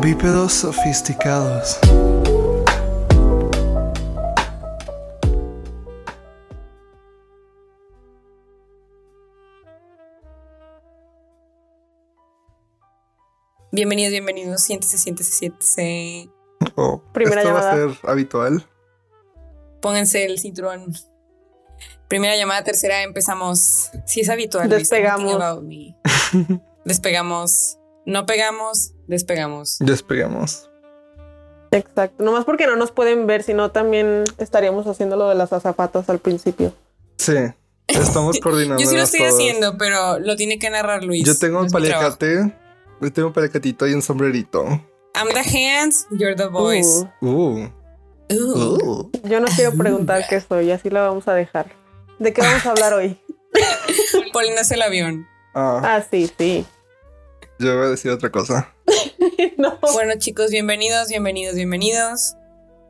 Bípedos sofisticados. Bienvenidos, bienvenidos. Siéntese, siéntese, siéntese. Oh, Primera esto va llamada. a ser habitual. Pónganse el cinturón. Primera llamada, tercera, empezamos. Si es habitual. Despegamos. despegamos. No pegamos, despegamos. Despegamos. Exacto. Nomás porque no nos pueden ver, sino también estaríamos haciendo lo de las azafatas al principio. Sí. Estamos coordinando. Yo sí lo estoy haciendo, pero lo tiene que narrar Luis. Yo tengo un paliacate. Yo tengo un paliacatito y un sombrerito. I'm the hands, you're the voice. Uh, Uh. Uh. yo no quiero preguntar qué soy, así lo vamos a dejar. ¿De qué vamos a hablar hoy? Paulina es el avión. Ah, Ah, sí, sí. yo voy a decir otra cosa. no. Bueno, chicos, bienvenidos, bienvenidos, bienvenidos.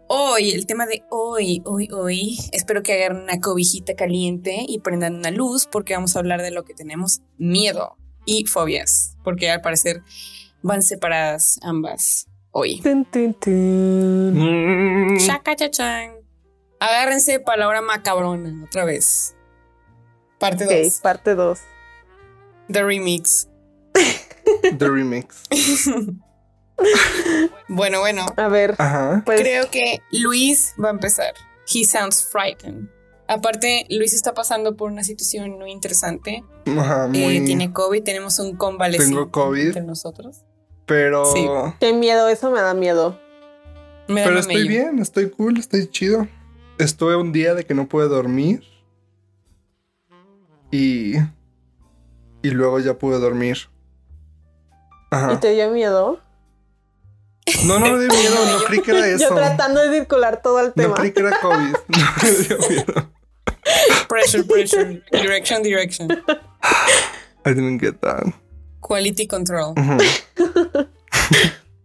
Hoy, el tema de hoy, hoy, hoy, espero que hagan una cobijita caliente y prendan una luz porque vamos a hablar de lo que tenemos miedo y fobias, porque al parecer van separadas ambas hoy. Tun, tun, tun. Mm. Chaca, chachán. Agárrense palabra macabrona otra vez. Parte Ok, 2. parte 2. The remix. The remix. Bueno, bueno. A ver, Ajá. pues Creo que Luis va a empezar. He sounds frightened. Aparte, Luis está pasando por una situación muy interesante. Ajá, Eh, muy. tiene COVID, tenemos un convaleciente Tengo COVID. entre nosotros. Pero. Sí. qué miedo, eso me da miedo. Me da Pero estoy bien, estoy cool, estoy chido. Estuve un día de que no pude dormir. Y. Y luego ya pude dormir. ¿Y te dio miedo? No, no me dio miedo, no creí que era eso. Yo tratando de circular todo el No tema. creí que era COVID. No me dio miedo. Pressure, pressure. Direction, direction. I didn't get that. Quality control.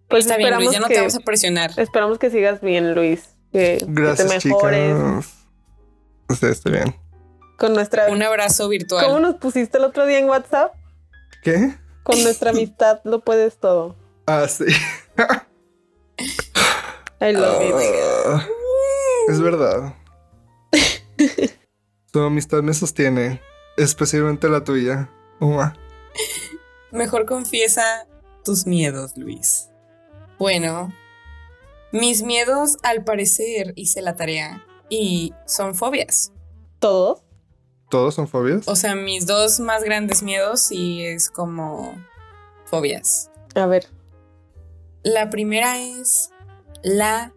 Pues Está bien, Luis, ya no que, te vamos a presionar. esperamos que sigas bien, Luis. Que, que Gracias, te mejores. chicas. Sí, estoy bien. Con nuestra. Un abrazo virtual. ¿Cómo nos pusiste el otro día en WhatsApp? ¿Qué? Con nuestra amistad lo puedes todo. Ah, sí. I love it. Ah, es verdad. Tu amistad me sostiene, especialmente la tuya. Uma. Mejor confiesa tus miedos, Luis. Bueno, mis miedos al parecer hice la tarea y son fobias. ¿Todos? ¿Todos son fobias? O sea, mis dos más grandes miedos y es como fobias. A ver. La primera es la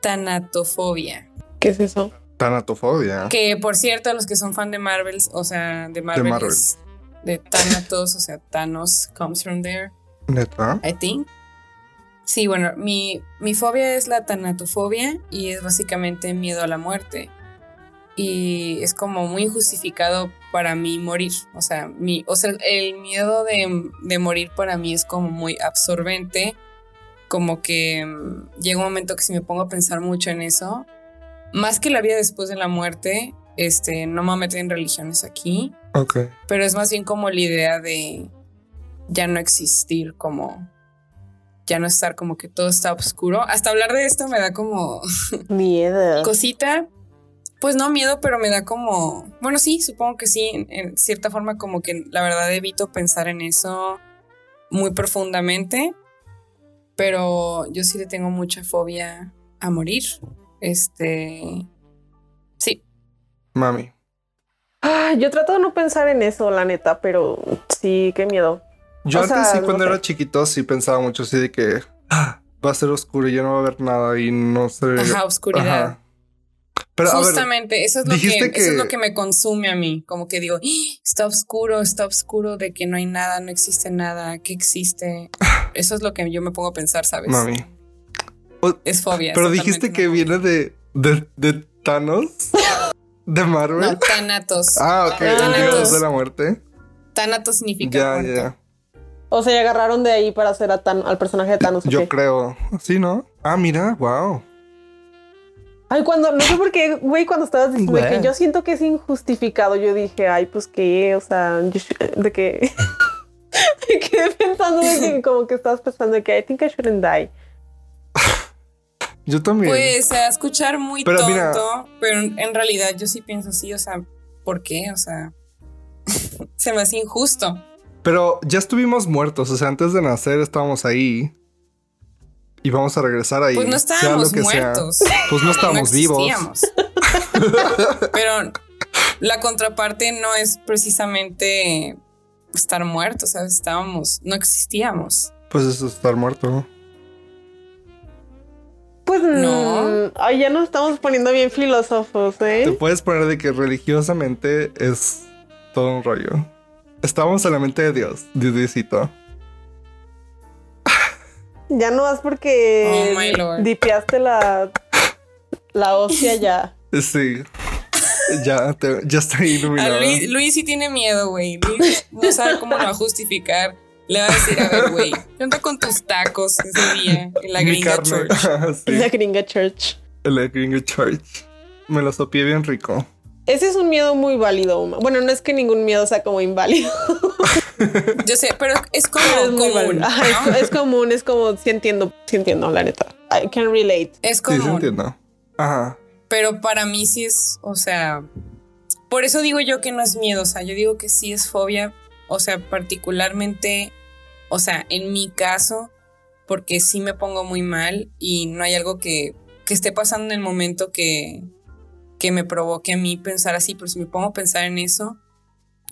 tanatofobia. ¿Qué es eso? Tanatofobia. Que por cierto, los que son fan de Marvel, o sea, de Marvel, Marvel. De Thanatos, o sea, Thanos comes from there, ¿Neta? I think. Sí, bueno, mi, mi fobia es la tanatofobia y es básicamente miedo a la muerte. Y es como muy injustificado para mí morir. O sea, mi, o sea el miedo de, de morir para mí es como muy absorbente. Como que mm, llega un momento que si me pongo a pensar mucho en eso, más que la vida después de la muerte, este, no me voy a meter en religiones aquí, Pero es más bien como la idea de ya no existir, como ya no estar como que todo está oscuro. Hasta hablar de esto me da como Miedo. cosita. Pues no miedo, pero me da como, bueno, sí, supongo que sí, en, en cierta forma como que la verdad evito pensar en eso muy profundamente, pero yo sí le tengo mucha fobia a morir. Este, sí, Mami. Ah, yo trato de no pensar en eso, la neta, pero sí, qué miedo. Yo O antes sea, sí, no cuando sé. era chiquito, sí pensaba mucho así de que ah, va a ser oscuro y ya no va a haber nada y no sé. ajá, oscuridad. Ajá. Pero ver, Justamente, eso, es lo que, eso es lo que- me consume a mí. Como que digo, "Ah, está oscuro, está oscuro de que no hay nada, no existe nada, que existe. Eso es lo que yo me pongo a pensar, ¿sabes? mami. Es fobia. Pero dijiste que viene de, de, de Thanos, de Marvel. No, Thanatos. ah, ok, el Thanatos. dios de la muerte. Thanatos significa Ya, muerte. ya. O sea, agarraron de ahí para hacer a Tan- al personaje de Thanos. ¿o Yo creo. Sí, ¿no? Ah, mira, wow. Ay, cuando, no sé por qué, güey, cuando estabas diciendo que yo siento que es injustificado, yo dije, ay, pues qué, o sea, yo de que me quedé pensando de que como que estabas pensando de que I think I shouldn't die. Yo también. Pues a escuchar muy Pero tonto, mira- pero en realidad yo sí pienso así, o sea, ¿por qué? O sea, se me hace injusto. Pero ya estuvimos muertos, o sea, antes de nacer estábamos ahí. Y vamos a regresar ahí. Pues no sea estábamos sea. muertos. Pues no estábamos vivos. existíamos. Pero la contraparte no es precisamente estar muertos, ¿sabes? Estábamos, no existíamos. Pues eso es estar muerto. Pues No. no. Ay, ya nos estamos poniendo bien filósofos, Te ¿eh? puedes poner de que religiosamente es todo un rollo. Estamos en la mente de Dios, Diosito. Ya no vas porque Oh, my lord. dipeaste la, la hostia ya. Sí. Ya, te- ya está iluminado. Luis, Luis sí tiene miedo, güey. Luis no sabe cómo lo va a justificar. Le va a decir, a ver, güey, ¿qué onda con tus tacos ese día en la Mi gringa carne. church? Sí. La gringa church. En la Gringo Church. Me lo sopié bien rico. Ese es un miedo muy válido. Bueno, no es que ningún miedo sea como inválido. Yo sé, pero es como es común. válido. Ajá, ¿no? es, es común, es como, sí entiendo, sí entiendo, la neta. I can relate. Es Sí, común. sí entiendo. Ajá. Pero para mí sí es, o sea, por eso digo yo que no es miedo, o sea, yo digo que sí es fobia, o sea, particularmente, o sea, en mi caso, porque sí me pongo muy mal y no hay algo que, que esté pasando en el momento que, que me provoque a mí pensar así, pero si me pongo a pensar en eso,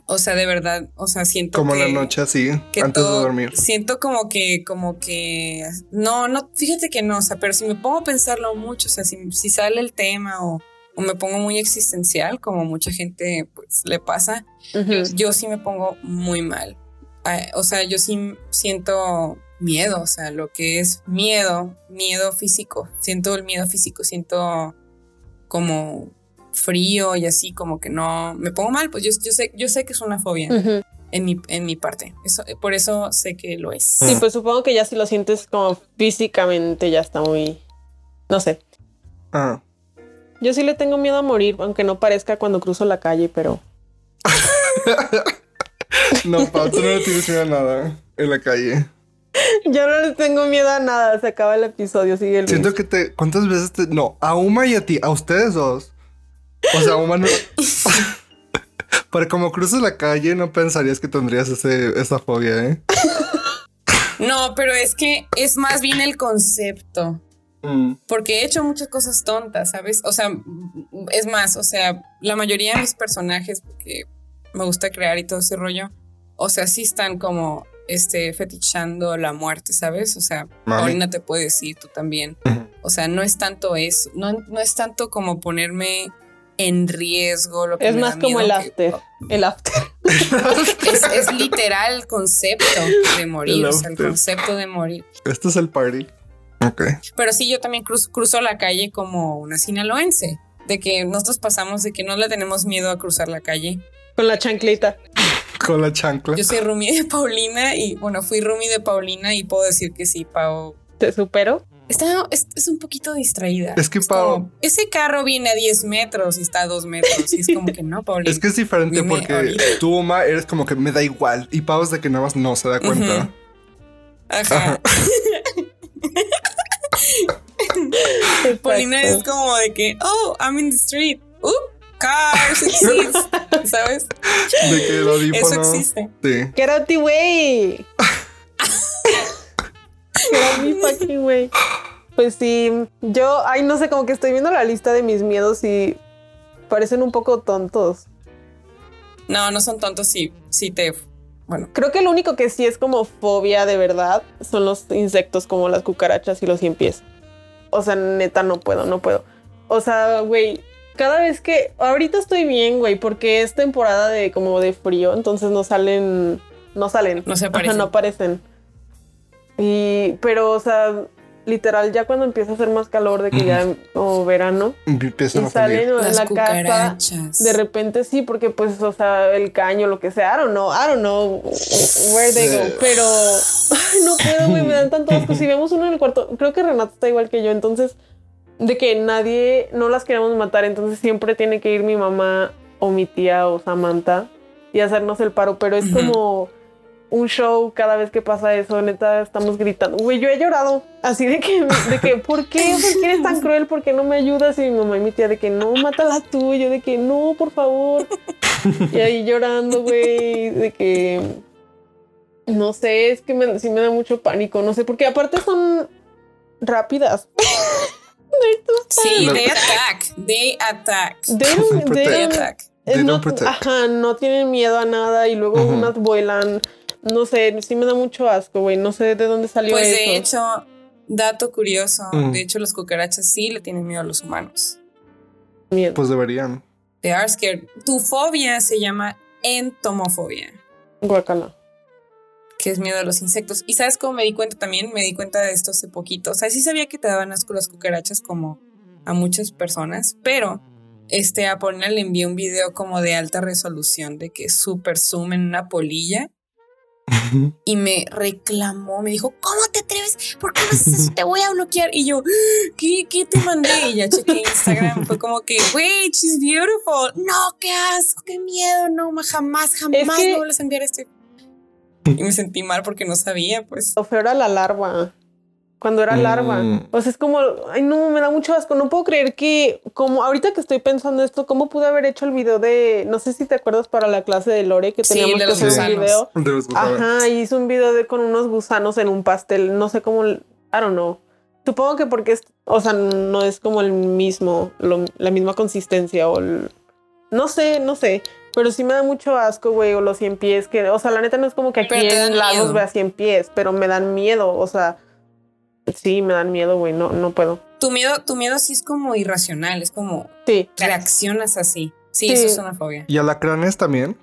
o sea, de verdad, o sea, siento Como que... la noche así, que antes todo- de dormir. Siento como que, como que, no, no, fíjate que no, o sea, pero si me pongo a pensarlo mucho, o sea, si, si sale el tema o, o me pongo muy existencial, como mucha gente pues le pasa, yo sí me pongo muy mal. Ah, O sea, yo sí siento miedo, o sea, lo que es miedo, miedo físico, siento el miedo físico, siento como frío y así, como que no, me pongo mal, pues yo, yo sé, yo sé que es una fobia en mi, en mi parte. Eso, por eso sé que lo es. Sí, pues supongo que ya si lo sientes como físicamente ya está muy... No sé. Ah. Yo sí le tengo miedo a morir, aunque no parezca cuando cruzo la calle, pero... No, Pau, tú no le tienes miedo a nada en la calle. Yo no le tengo miedo a nada. Se acaba el episodio, sigue el Siento que te. ¿Cuántas veces te.? No, a Uma y a ti, a ustedes dos. O sea, Uma no. Para como cruzas la calle, no pensarías que tendrías ese, esa fobia, ¿eh? No, pero es que es más bien el concepto. Mm. Porque he hecho muchas cosas tontas, ¿sabes? O sea, es más, o sea, la mayoría de mis personajes, porque me gusta crear y todo ese rollo, o sea, sí están como este fetichando la muerte, ¿sabes? O sea. Paulina te puede decir, tú también. O sea, no es tanto eso, no, no es tanto como ponerme en riesgo lo que Es más como el que- after. El after. Es, es literal el concepto de morir, El o sea, el concepto de morir. Este es el party. Ok. Pero sí, yo también cruz- cruzo la calle como una sinaloense, de que nosotros pasamos de que no le tenemos miedo a cruzar la calle. Con la chancleta. Con la chancla. Yo soy roomie de Paulina y, bueno, fui roomie de Paulina y puedo decir que sí, Pau. ¿Te supero? Está, es, es un poquito distraída. Es que Pau- como, ese carro viene a 10 metros y está a 2 metros. Y es como que no, Paulina. Es que es diferente porque ahorita. tú, Uma, eres como que me da igual. Y Pau es de que nada más no se da cuenta. Ajá. Paulina es como de que, oh, I'm in the street. Uh, cars exist. ¿Sabes? De que el audífono. Eso existe. Sí. Get out the way. Get out the fucking way. Pues sí, yo, ay, no sé, como que estoy viendo la lista de mis miedos y parecen un poco tontos. No, no son tontos si, si te. Bueno, Creo que lo único que sí es como fobia de verdad son los insectos como las cucarachas y los cien pies. O sea, neta, no puedo, no puedo. O sea, güey, cada vez que. Ahorita estoy bien, güey, porque es temporada de como de frío, entonces no salen. No salen. No se Ajá, aparecen. no aparecen. Y. Pero, o sea, literal, ya cuando empieza a hacer más calor de que ya como verano. Empiezan Y a salen en las la casa. cucarachas. De repente sí, porque pues, o sea, el caño, lo que sea, I don't know, I don't know where they go, pero ay, no puedo, güey, me dan tanto asco. Si vemos uno en el cuarto, creo que Renato está igual que yo, entonces de que nadie, no las queremos matar, entonces siempre tiene que ir mi mamá o mi tía o Samantha y hacernos el paro, pero es como un show cada vez que pasa eso, neta, estamos gritando. Güey, yo he llorado así de que, de que, ¿por qué? ¿Por qué eres tan cruel? ¿Por qué no me ayudas? Y mi mamá y mi tía de que no, mátala tú, y yo de que no, por favor. Y ahí llorando, güey, de que no sé, es que me, sí me da mucho pánico, no sé, porque aparte son rápidas. Sí, they attack. They attack. They don't- Protect. they They don't- attack. They no- don't ajá, no tienen miedo a nada y luego unas vuelan. No sé, sí me da mucho asco, güey. No sé de dónde salió Pues eso. de hecho, dato curioso, Mm. de hecho las cucarachas sí le tienen miedo a los humanos. Miedo. Pues deberían. They are scared. Tu fobia se llama entomofobia, Guacala. Que es miedo a los insectos. ¿Y sabes cómo me di cuenta también? Me di cuenta de esto hace poquito. O sea, sí sabía que te daban asco las cucarachas como a muchas personas, pero este, a Paulina le envié un video como de alta resolución, de que super zoom en una polilla. Y me reclamó, me dijo, ¿cómo te atreves? ¿Por qué no haces eso? Te voy a bloquear. Y yo, ¿qué, qué te mandé? Y ya chequé Instagram. Fue como que, wait, she's beautiful. No, qué asco, qué miedo. No, jamás, jamás Es que- me vuelves a enviar esto. Y me sentí mal porque no sabía, pues. Lo feo era la larva. Cuando era Mm. larva. O sea, es como, ay, no, me da mucho asco. No puedo creer que, como ahorita que estoy pensando esto, ¿cómo pude haber hecho el video de, no sé si te acuerdas para la clase de Lore que Sí, teníamos de que los hacer un gusanos. video? De los gusanos. Ajá, y hice un video de con unos gusanos en un pastel, no sé cómo, I don't know. Supongo que porque es, o sea, no es como el mismo, lo- la misma consistencia o el- no sé, no sé, pero sí me da mucho asco, güey, o los 100 pies que, o sea, la neta no es como que aquí Pero en Lagos vea 100 pies, pero me dan miedo, o sea, sí, me dan miedo, güey, no, no puedo. Tu miedo, tu miedo sí es como irracional, es como Sí, reaccionas así. Sí, Sí. eso es una fobia. ¿Y alacranes también?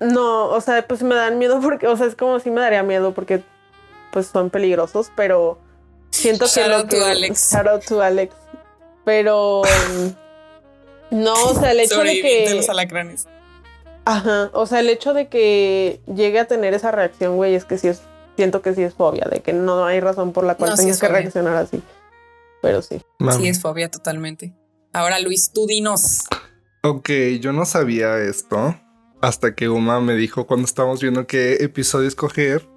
no, o sea, pues me dan miedo porque, o sea, es como si me daría miedo porque, pues son peligrosos, pero siento que Shout lo out to que- Alex. Shout out to Alex. Pero mm, no, o sea, el hecho de Sobreviviente de que los alacranes. Ajá, o sea, el hecho de que llegue a tener esa reacción, güey, es que sí es siento que sí es fobia, de que no hay razón por la cual No, tengas que fobia. reaccionar así. Pero sí. Sí, es fobia totalmente. Ahora, Luis, tú dinos. Ok, yo no sabía esto hasta que Uma me dijo cuando estábamos viendo qué episodio escoger.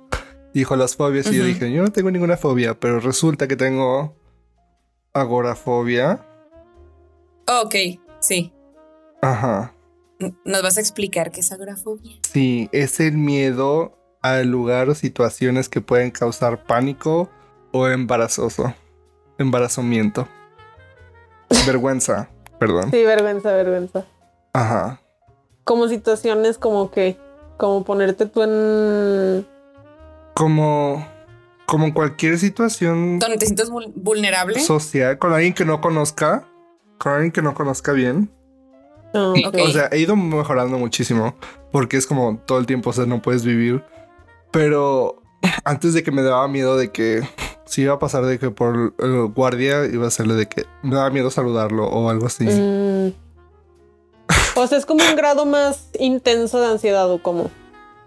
Dijo las fobias y yo dije, yo no tengo ninguna fobia, pero resulta que tengo agorafobia. Ok, sí. Ajá. ¿Nos vas a explicar qué es agorafobia? Sí, es el miedo al lugar o situaciones que pueden causar pánico o embarazoso. Embarazamiento. Vergüenza, perdón. Sí, vergüenza, vergüenza. Ajá. Como situaciones como que como ponerte tú en Como, como en cualquier situación ¿Donde te sientes vul- vulnerable? social con alguien que no conozca, con alguien que no conozca bien. No, Ok. ok. O sea, he ido mejorando muchísimo porque es como todo el tiempo, o sea, no puedes vivir. Pero antes de que me daba miedo de que si iba a pasar de que por el guardia iba a serle de que me daba miedo saludarlo o algo así. Mm. O sea, es como un grado más intenso de ansiedad o como.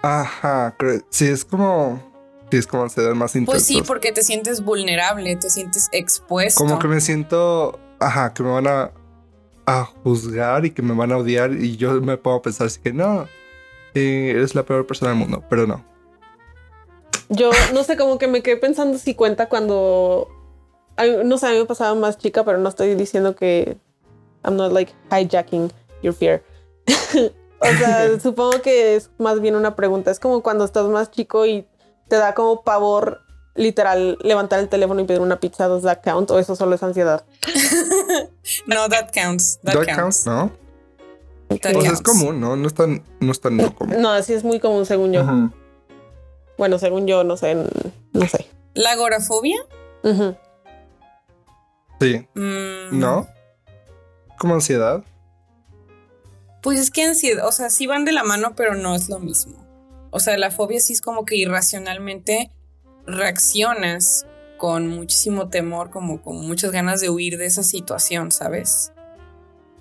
Ajá, creo- sí, es como, sí, es como ansiedad más intensa. Pues sí, porque te sientes vulnerable, te sientes expuesto. Como que me siento, ajá, que me van a, a juzgar y que me van a odiar y yo me a pensar así que no, eh, eres la peor persona del mundo, pero no. Yo no sé, como que me quedé pensando si cuenta cuando. No sé, a mí me pasaba más chica, pero no estoy diciendo que. I'm not like hijacking your fear. o sea, supongo que es más bien una pregunta. Es como cuando estás más chico y te da como pavor literal levantar el teléfono y pedir una pizza, ¿does that count? O eso solo es ansiedad. No, that counts. That, That counts. counts, ¿no? That counts. es común, ¿no? No es tan, no es tan no común. No, así es muy común según yo. Bueno, según yo, no sé, no sé. ¿La agorafobia? Sí, Mm, ¿no? Como ansiedad. Pues es que ansiedad, o sea, sí van de la mano, pero no es lo mismo. O sea, la fobia sí es como que irracionalmente reaccionas con muchísimo temor, como con muchas ganas de huir de esa situación, ¿sabes?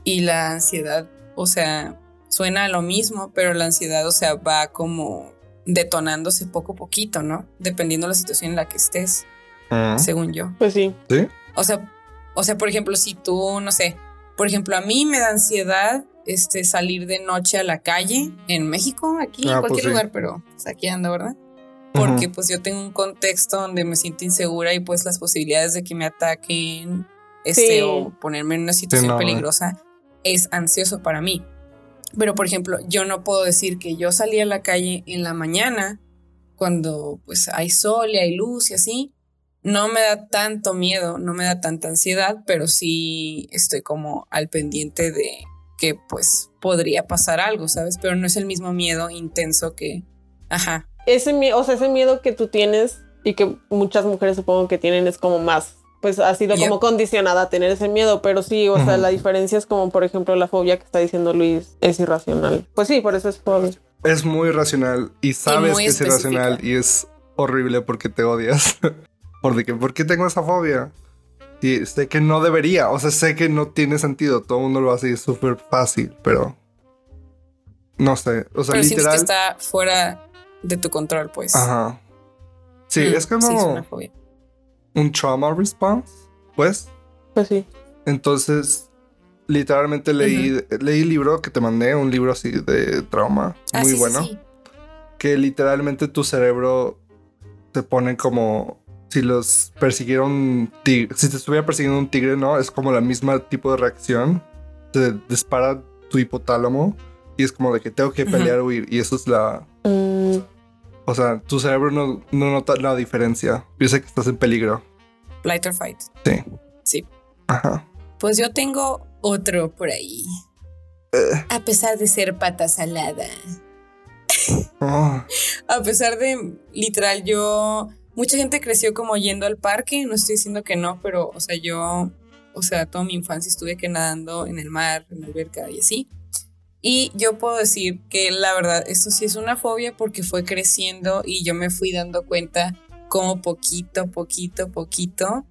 Y la ansiedad, o sea, suena a lo mismo, pero la ansiedad, o sea, va como detonándose poco a poquito, ¿no? Dependiendo de la situación en la que estés, Ah, según yo. Pues sí. ¿Sí? O sea, O sea, por ejemplo, si tú, no sé, por ejemplo, a mí me da ansiedad este, salir de noche a la calle en México, aquí, Ah, en pues cualquier sí. lugar, pero aquí ando, ¿verdad? Porque pues yo tengo un contexto donde me siento insegura y pues las posibilidades de que me ataquen este, Sí. o ponerme en una situación no, eh. peligrosa es ansioso para mí. Pero por ejemplo, yo no puedo decir que yo salí a la calle en la mañana cuando pues hay sol y hay luz y así. No me da tanto miedo, no me da tanta ansiedad, pero sí estoy como al pendiente de que pues podría pasar algo, ¿sabes? Pero no es el mismo miedo intenso que, ajá, Ese miedo, o sea, ese miedo que tú tienes y que muchas mujeres supongo que tienen es como más, pues ha sido Yep. como condicionada a tener ese miedo, pero sí, o sea, la diferencia es como, por ejemplo, la fobia que está diciendo Luis es irracional. Pues sí, por eso es fobia. Es muy racional y sabes que es irracional y es horrible porque te odias. Por de que, ¿por qué tengo esa fobia? Y sé que no debería, o sea, sé que no tiene sentido, todo el mundo lo hace y es súper fácil, pero no sé, o sea, pero sientes que literal. está fuera de tu control, pues. Ajá. Sí, Mm, es como sí, es una fobia. un trauma response, pues. Pues sí. Entonces, literalmente leí, leí el libro que te mandé, un libro así de trauma, Ah, muy sí, bueno. sí. que literalmente tu cerebro te pone como si los persiguieron tigre, si te estuviera persiguiendo un tigre, ¿no? Es como la misma tipo de reacción. Te dispara tu hipotálamo y es como de que tengo que pelear o huir. Y eso es la... Mm, O sea, tu cerebro no, no nota la diferencia. Piensa que estás en peligro. Flight or fight. Sí. Sí. Ajá. Pues yo tengo otro por ahí. Eh. A pesar de ser pata salada. Oh, A pesar de, literal, yo... Mucha gente creció como yendo al parque, no estoy diciendo que no, pero, o sea, yo, o sea, toda mi infancia estuve que nadando en el mar, en la alberca y así. Y yo puedo decir que la verdad, esto sí es una fobia porque fue creciendo y yo me fui dando cuenta como poquito, poquito, poquito,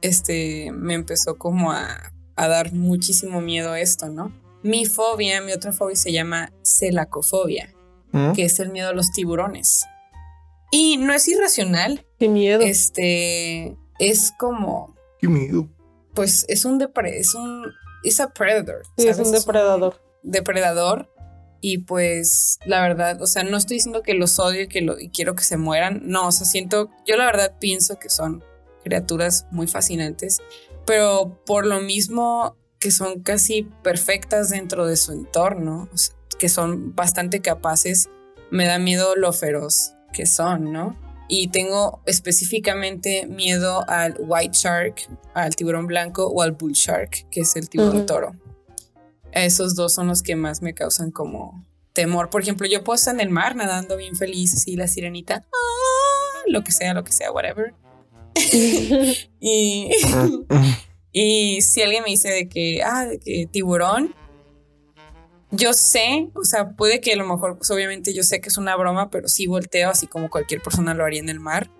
este, me empezó como a, a dar muchísimo miedo esto, ¿no? Mi fobia, mi otra fobia se llama celacofobia ¿Mm? que es el miedo a los tiburones. Y no es irracional, qué miedo. este es como, Qué miedo. pues es un depre es un es a predator. sí, es un depredador. Depredador y pues la verdad, o sea, no estoy diciendo que los odio y que lo, y quiero que se mueran, no, o sea, siento, yo la verdad pienso que son criaturas muy fascinantes, pero por lo mismo que son casi perfectas dentro de su entorno, o sea, que son bastante capaces, me da miedo lo feroz que son, ¿no? Y tengo específicamente miedo al white shark, al tiburón blanco o al bull shark, que es el tiburón toro. Esos dos son los que más me causan como temor. Por ejemplo, yo puedo estar en el mar nadando bien feliz, así la sirenita, ah, lo que sea, lo que sea, whatever. y, y si alguien me dice de que, ah, de que tiburón, yo sé, o sea, puede que a lo mejor, pues obviamente yo sé que es una broma, pero sí volteo así como cualquier persona lo haría en el mar.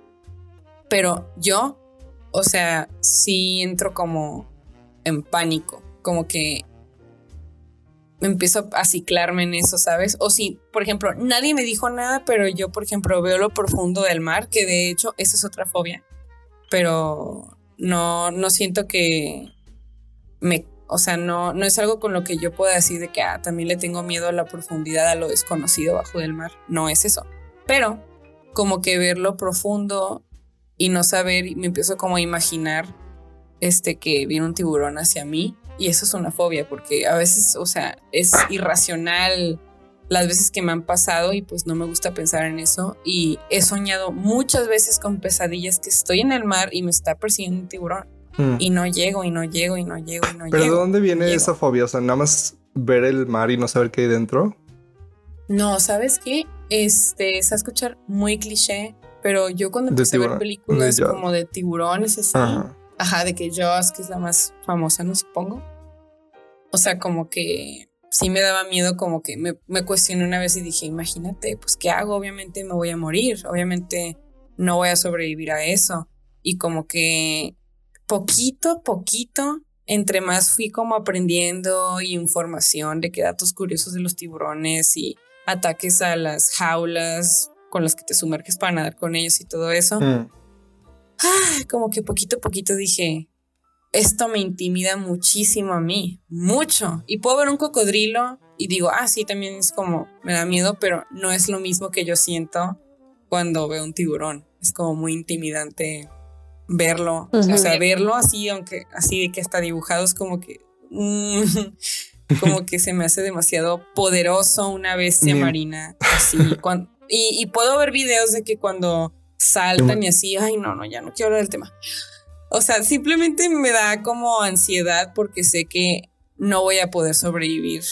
Pero yo, o sea, sí entro como en pánico, como que empiezo a ciclarme en eso, ¿sabes? O si, por ejemplo, nadie me dijo nada, pero yo, por ejemplo, veo lo profundo del mar, que de hecho esa es otra fobia, pero no, no siento que me, o sea, no, no es algo con lo que yo pueda decir de que ah, también le tengo miedo a la profundidad, a lo desconocido bajo del mar, no es eso, pero como que ver lo profundo y no saber, me empiezo como a imaginar este que viene un tiburón hacia mí y eso es una fobia porque a veces, o sea, es irracional las veces que me han pasado y pues no me gusta pensar en eso y he soñado muchas veces con pesadillas que estoy en el mar y me está persiguiendo un tiburón Mm. y no llego y no llego y no llego y no ¿Pero de llego. dónde viene Llego. esa fobia? O sea, nada más ver el mar y no saber qué hay dentro. No, ¿sabes qué? Este, se va a escuchar muy cliché, pero yo cuando De empecé a ver películas de como de tiburones así, Ajá. Ajá, de que Jaws, que es la más famosa, no supongo. O sea, como que sí me daba miedo, como que me, me cuestioné una vez y dije, imagínate, pues, ¿qué hago? Obviamente me voy a morir, obviamente no voy a sobrevivir a eso. Y como que poquito a poquito, entre más fui como aprendiendo información de que datos curiosos de los tiburones y ataques a las jaulas con las que te sumerges para nadar con ellos y todo eso Mm. Ah, como que poquito a poquito dije, esto me intimida muchísimo a mí, mucho. Y puedo ver un cocodrilo y digo, ah, sí, también es como, me da miedo, pero no es lo mismo que yo siento cuando veo un tiburón. Es como muy intimidante verlo, o sea, verlo así, aunque así de que está dibujado es como que... mm, como que se me hace demasiado poderoso una bestia marina. Así, y puedo ver videos de que cuando saltan y así, ay, no, no, ya no quiero hablar del tema. O sea, simplemente me da como ansiedad porque sé que no voy a poder sobrevivir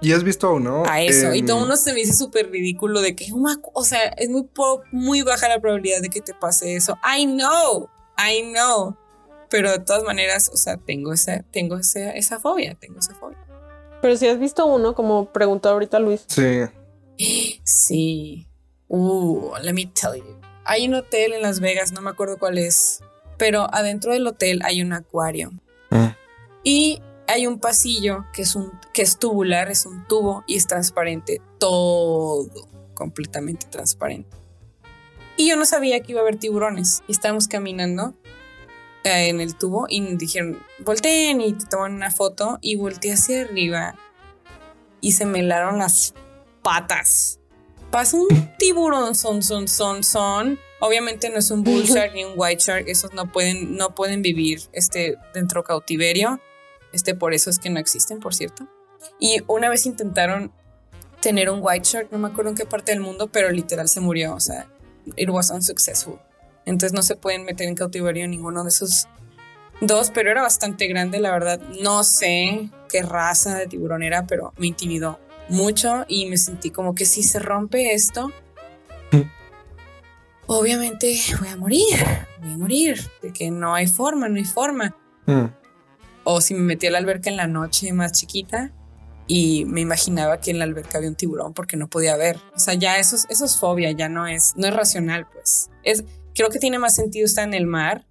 ¿Y has visto uno? a eso. y todo uno se me dice súper ridículo de que, "Uma- o sea, es muy, muy baja la probabilidad de que te pase eso. I know, I know. Pero de todas maneras, o sea, tengo esa, tengo esa, esa fobia, tengo esa fobia. Pero si has visto uno, como preguntó ahorita Luis. Sí. Sí. Uh, let me tell you. Hay un hotel en Las Vegas, no me acuerdo cuál es, pero adentro del hotel hay un acuario Mm. y hay un pasillo que es un que es tubular, es un tubo y es transparente, todo completamente transparente. Y yo no sabía que iba a haber tiburones. Y estábamos caminando eh, en el tubo y dijeron, volteen y te toman una foto y volteé hacia arriba y se me helaron las patas. Pasa un tiburón, son, son, son, son. Obviamente no es un bull shark ni un white shark, esos no pueden, no pueden vivir este, dentro cautiverio. Este, por eso es que no existen, por cierto. Y una vez intentaron tener un white shark, no me acuerdo en qué parte del mundo, pero literal se murió. O sea, it was unsuccessful. Entonces no se pueden meter en cautiverio ninguno de esos dos, pero era bastante grande, la verdad. No sé qué raza de tiburón era, pero me intimidó mucho y me sentí como que si se rompe esto, obviamente voy a morir, voy a morir, de que no hay forma, no hay forma. Mm. O si me metí a la alberca en la noche más chiquita y me imaginaba que en la alberca había un tiburón porque no podía ver. O sea, ya eso es, eso es fobia, ya no es, no es racional, pues. Es, creo que tiene más sentido estar en el mar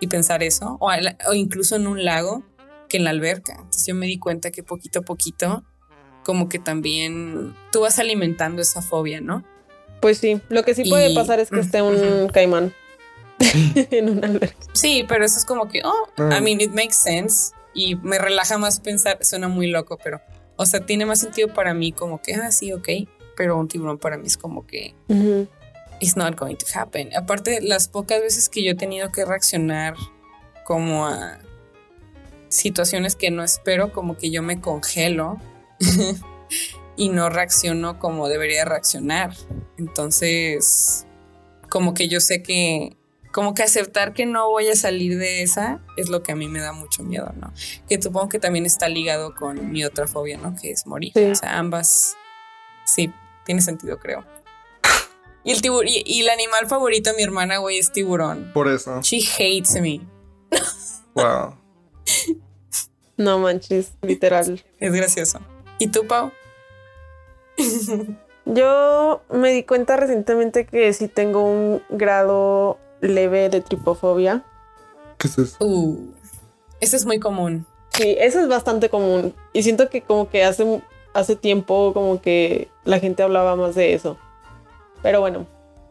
y pensar eso, o, o incluso en un lago que en la alberca. Entonces yo me di cuenta que poquito a poquito, como que también tú vas alimentando esa fobia, ¿no? Pues sí, lo que sí puede Y- pasar es que esté un caimán en una alberca. Sí, pero eso es como que, oh, I Mm. mean, it makes sense. Y me relaja más pensar, suena muy loco, pero, o sea, tiene más sentido para mí como que, ah, sí, ok. Pero un tiburón para mí es como que, it's not going to happen. Aparte, las pocas veces que yo he tenido que reaccionar como a situaciones que no espero, como que yo me congelo y no reacciono como debería reaccionar. Entonces, como que yo sé que, como que aceptar que no voy a salir de esa es lo que a mí me da mucho miedo, ¿no? Que supongo que también está ligado con mi otra fobia, ¿no? Que es morir. Sí. O sea, ambas, sí, tiene sentido, creo. Y el, tibur y, y el animal favorito de mi hermana, güey, es tiburón. Por eso. She hates me. Wow. No manches, literal. Es gracioso. ¿Y tú, Pau? Yo me di cuenta recientemente que sí tengo un grado leve de tripofobia. ¿Qué es eso? Uh, este es muy común. Sí, eso es bastante común. Y siento que como que hace, hace tiempo como que la gente hablaba más de eso. Pero bueno,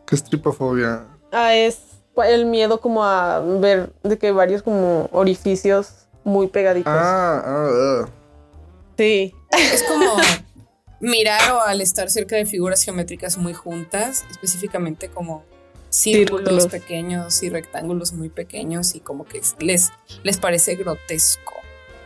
¿Qué es tripofobia? ah, es el miedo como a ver de que varios como orificios muy pegaditos. Ah, ah, ah. Sí, Es como mirar o al estar cerca de figuras geométricas muy juntas, específicamente como círculos, Círculos. pequeños y rectángulos muy pequeños y como que les, les parece grotesco.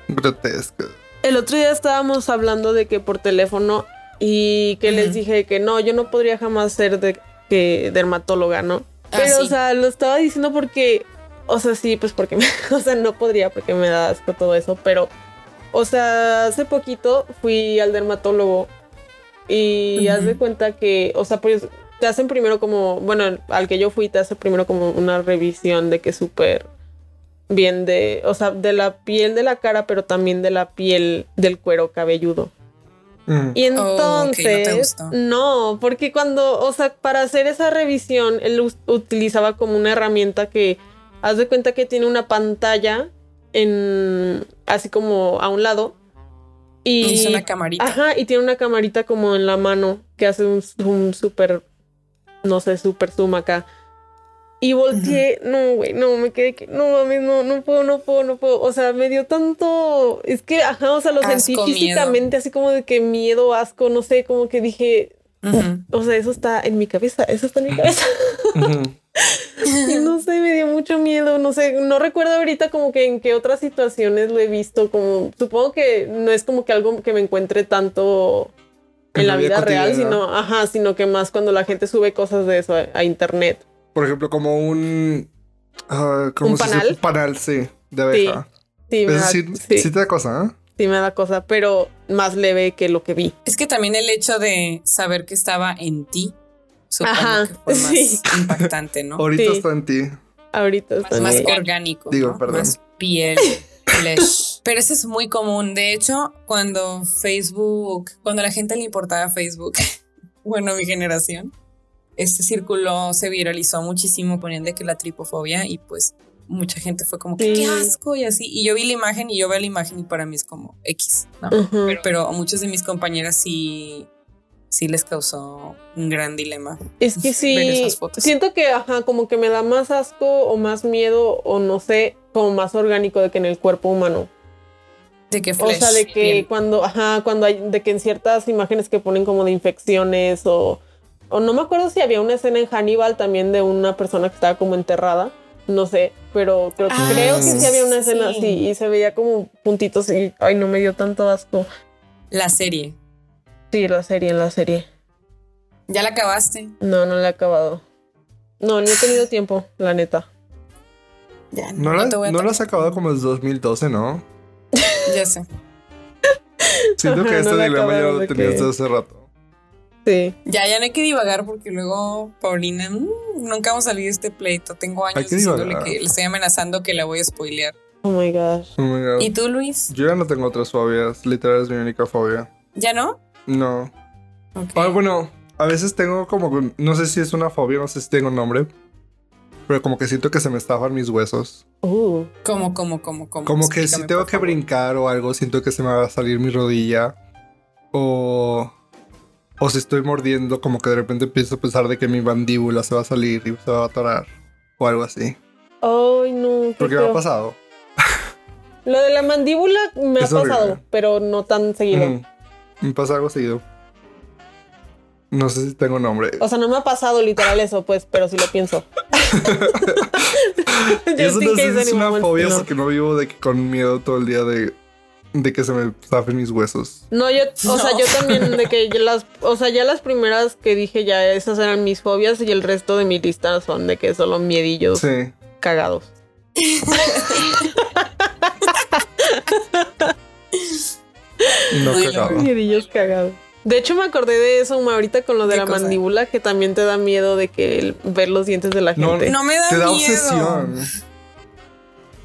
grotesco. El otro día estábamos hablando de que por teléfono y que les dije que no, yo no podría jamás ser de, que dermatóloga, ¿no? Ah, Pero, sí. o sea, lo estaba diciendo porque, o sea, sí, pues porque, me- o sea, no podría porque me da asco todo eso, pero, o sea, hace poquito fui al dermatólogo y haz de cuenta que, o sea, pues te hacen primero como, bueno, al que yo fui te hace primero como una revisión de que súper bien de, o sea, de la piel de la cara, pero también de la piel del cuero cabelludo. Mm. Y Oh, no entonces, gustó. no, porque cuando, o sea, para hacer esa revisión, él utilizaba como una herramienta que, haz de cuenta que tiene una pantalla en, así como a un lado. Y, Hizo una camarita. ajá, y tiene una camarita como en la mano que hace un zoom súper, no sé, súper zoom acá. Y volteé, no, güey, no, me quedé que, no mames, no, no puedo, no puedo, no puedo. O sea, me dio tanto, es que, ajá, o sea, lo sentí físicamente, así como de que miedo, asco, no sé, como que dije, o sea, eso está en mi cabeza, eso está en mi cabeza. Ujú. Y no sé, me dio mucho miedo, no sé, no recuerdo ahorita como que en qué otras situaciones lo he visto, como supongo que no es como que algo que me encuentre tanto en, la vida, real, sino, ajá, sino que más cuando la gente sube cosas de eso a, a internet. Por ejemplo, como un. ah, ¿cómo ¿Un se dice? panal? Un panal, sí, de abeja. Sí, me Es da, decir, sí, sí te da cosa, ¿eh? sí me da cosa, pero más leve que lo que vi. Es que también el hecho de saber que estaba en ti, supongo Ajá, que fue más sí. impactante, ¿no? Ahorita Sí. está en ti. Ahorita está más bien. orgánico, Digo, ¿no? perdón. más piel, flesh. Pero eso es muy común. De hecho, cuando Facebook, cuando a la gente le importaba Facebook, bueno, mi generación, este círculo se viralizó muchísimo, ponían de que la tripofobia y pues mucha gente fue como que Sí. qué asco y así. Y yo vi la imagen y yo veo la imagen y para mí es como X, ¿no? Pero, pero a muchas de mis compañeras sí, sí les causó un gran dilema. Es que ver sí, esas fotos. siento que, ajá, como que me da más asco o más miedo o no sé, como más orgánico de que en el cuerpo humano. De que O flesh, sea, de que cuando, ajá, cuando hay, de que en ciertas imágenes que ponen como de infecciones o, o no me acuerdo si había una escena en Hannibal también de una persona que estaba como enterrada, no sé, pero creo, Ah, creo que sí había una sí. escena así y se veía como puntitos y, ay, no me dio tanto asco. La serie. Sí, la serie, en la serie. ¿Ya la acabaste? No, no la he acabado. No, ni he tenido tiempo, la neta. Ya, No, la, te voy a no la has acabado como desde 2012, ¿no? Ya sé. Siento que este no la dilema ya lo tenías desde hace rato. Sí. Ya, ya no hay que divagar porque luego Paulina, mm, nunca vamos a salir de este pleito. Tengo años que diciéndole divagar. que le estoy amenazando que la voy a spoilear. Oh my gosh. Oh my God. ¿Y tú, Luis? Yo ya no tengo otras fobias. Literal es mi única fobia. ¿Ya no? No. Ah, bueno, a veces tengo como. No sé si es una fobia, no sé si tengo nombre. Pero como que siento que se me estafan mis huesos. Uh. ¿Cómo, cómo, cómo, cómo? Como que si tengo que favor. brincar o algo, siento que se me va a salir mi rodilla. O. O si estoy mordiendo, como que de repente empiezo a pensar de que mi mandíbula se va a salir y se va a atorar. O algo así. Ay, no. qué Porque me ha pasado. Lo de la mandíbula me ha horrible. pasado, pero no tan seguido. Me pasa algo seguido. No sé si tengo nombre. O sea, no me ha pasado literal eso, pues, pero sí lo pienso. Eso no sé si es una fobia porque no vivo de que con miedo todo el día de, de que se me zafen mis huesos. No, yo, o sea, yo también de que las, o sea, ya las primeras que dije ya esas eran mis fobias y el resto de mi lista son de que solo miedillos Sí. cagados. No. Miedillos cagados. De hecho, me acordé de eso uma, ahorita con lo de ¿Qué la cosa? mandíbula, que también te da miedo de que el- ver los dientes de la No, gente. No me da Te da miedo. obsesión.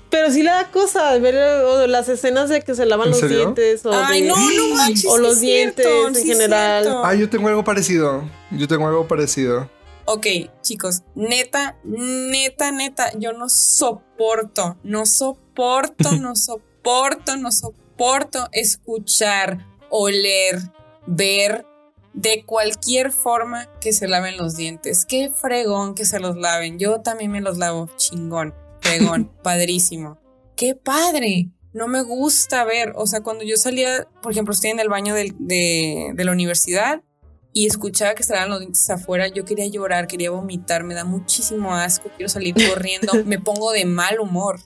Pero sí le da cosa ver o las escenas de que se lavan ¿En los serio? dientes o, Ay, de- no, no manches. o sí los es dientes cierto, en sí general. cierto. Ah, yo tengo algo parecido. Yo tengo algo parecido. Ok, chicos, neta, neta, neta, yo no soporto, no soporto, no soporto, no soporto escuchar, oler, ver de cualquier forma que se laven los dientes. Qué fregón que se los laven. Yo también me los lavo, chingón, fregón, padrísimo. Qué padre. No me gusta ver, o sea, cuando yo salía, por ejemplo, estoy en el baño del- de, de la universidad y escuchaba que estaban los dientes afuera, yo quería llorar, quería vomitar, me da muchísimo asco, quiero salir corriendo, me pongo de mal humor,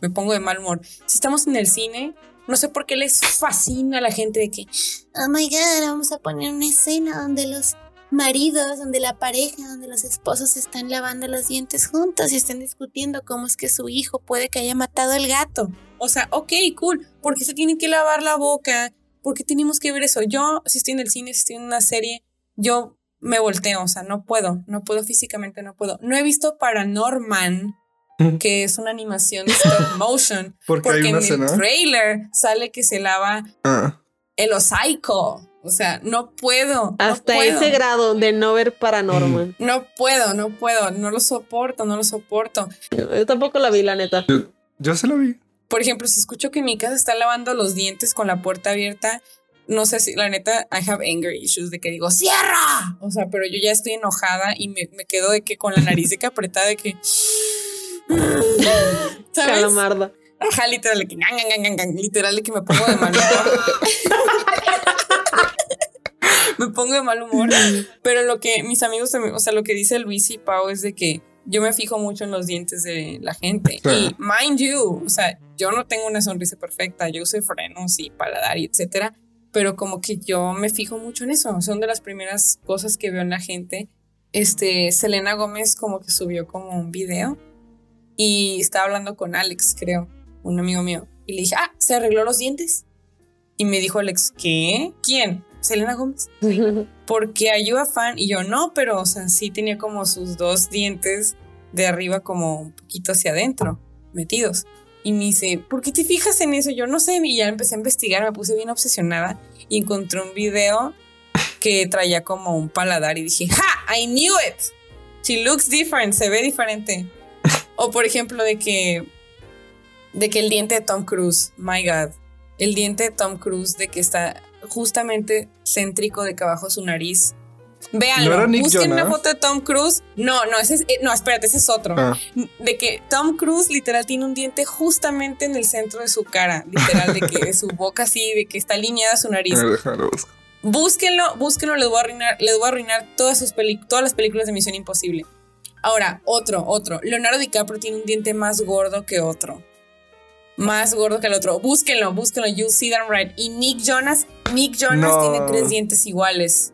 me pongo de mal humor. Si estamos en el cine, no sé por qué les fascina a la gente de que, Oh my god, vamos a poner una escena donde los maridos, donde la pareja, donde los esposos están lavando los dientes juntos y están discutiendo cómo es que su hijo puede que haya matado al gato. o sea, ok, cool, porque se tienen que lavar la boca, porque tenemos que ver eso. Yo, si estoy en el cine, si estoy en una serie, yo me volteo, o sea, no puedo, no puedo físicamente, no puedo. No he visto Paranorman, que es una animación de stop motion, Porque, porque hay en el trailer sale que se lava Ah, el hocico. O sea, no puedo. no Hasta puedo. ese grado de no ver paranormal. No puedo, no puedo, no lo soporto, no lo soporto. Yo tampoco la vi, la neta. yo se lo vi. Por ejemplo, si escucho que mi casa está lavando los dientes con la puerta abierta, no sé si, la neta, I have anger issues de que digo, ¡cierra! O sea, pero yo ya estoy enojada y me, me quedo de que con la nariz de que apretada de que. ¿Sabes? Calamarda. Ajá, literal, que, gang, gang, gang, gang, literal, que me pongo de mal humor. me pongo de mal humor. Pero lo que mis amigos, o sea, lo que dice Luis y Pau es de que yo me fijo mucho en los dientes de la gente. Y mind you, o sea, yo no tengo una sonrisa perfecta, yo uso frenos y paladar y etcétera. Pero como que yo me fijo mucho en eso. Son de las primeras cosas que veo en la gente. Este, Selena Gómez como que subió como un video y estaba hablando con Alex, creo, un amigo mío. Y le dije, ah, ¿se arregló los dientes? Y me dijo Alex, ¿qué? ¿Quién? Selena Gómez. Porque ayuda fan. Y yo, no, pero, o sea, sí tenía como sus dos dientes de arriba como un poquito hacia adentro, metidos. Y me dice, ¿por qué te fijas en eso? Yo no sé. Y ya empecé a investigar, me puse bien obsesionada y encontré un video que traía como un paladar y dije, ¡Ja! I knew it. She looks different, se ve diferente. O por ejemplo, de que. De que el diente de Tom Cruise, my God. El diente de Tom Cruise, de que está justamente céntrico de que abajo su nariz. Véanlo, ¿No busquen una foto de Tom Cruise. No, no, ese es, eh, no, espérate, ese es otro. Ah, De que Tom Cruise literal tiene un diente justamente en el centro de su cara. Literal, de que de su boca así, de que está alineada su nariz. Búsquenlo, búsquenlo, les voy a arruinar, les voy a arruinar todas sus todas las películas de Misión Imposible. Ahora, otro, otro. Leonardo DiCaprio tiene un diente más gordo que otro. Más gordo que el otro. Búsquenlo, búsquenlo. You see that right. Y Nick Jonas, Nick Jonas No. tiene tres dientes iguales.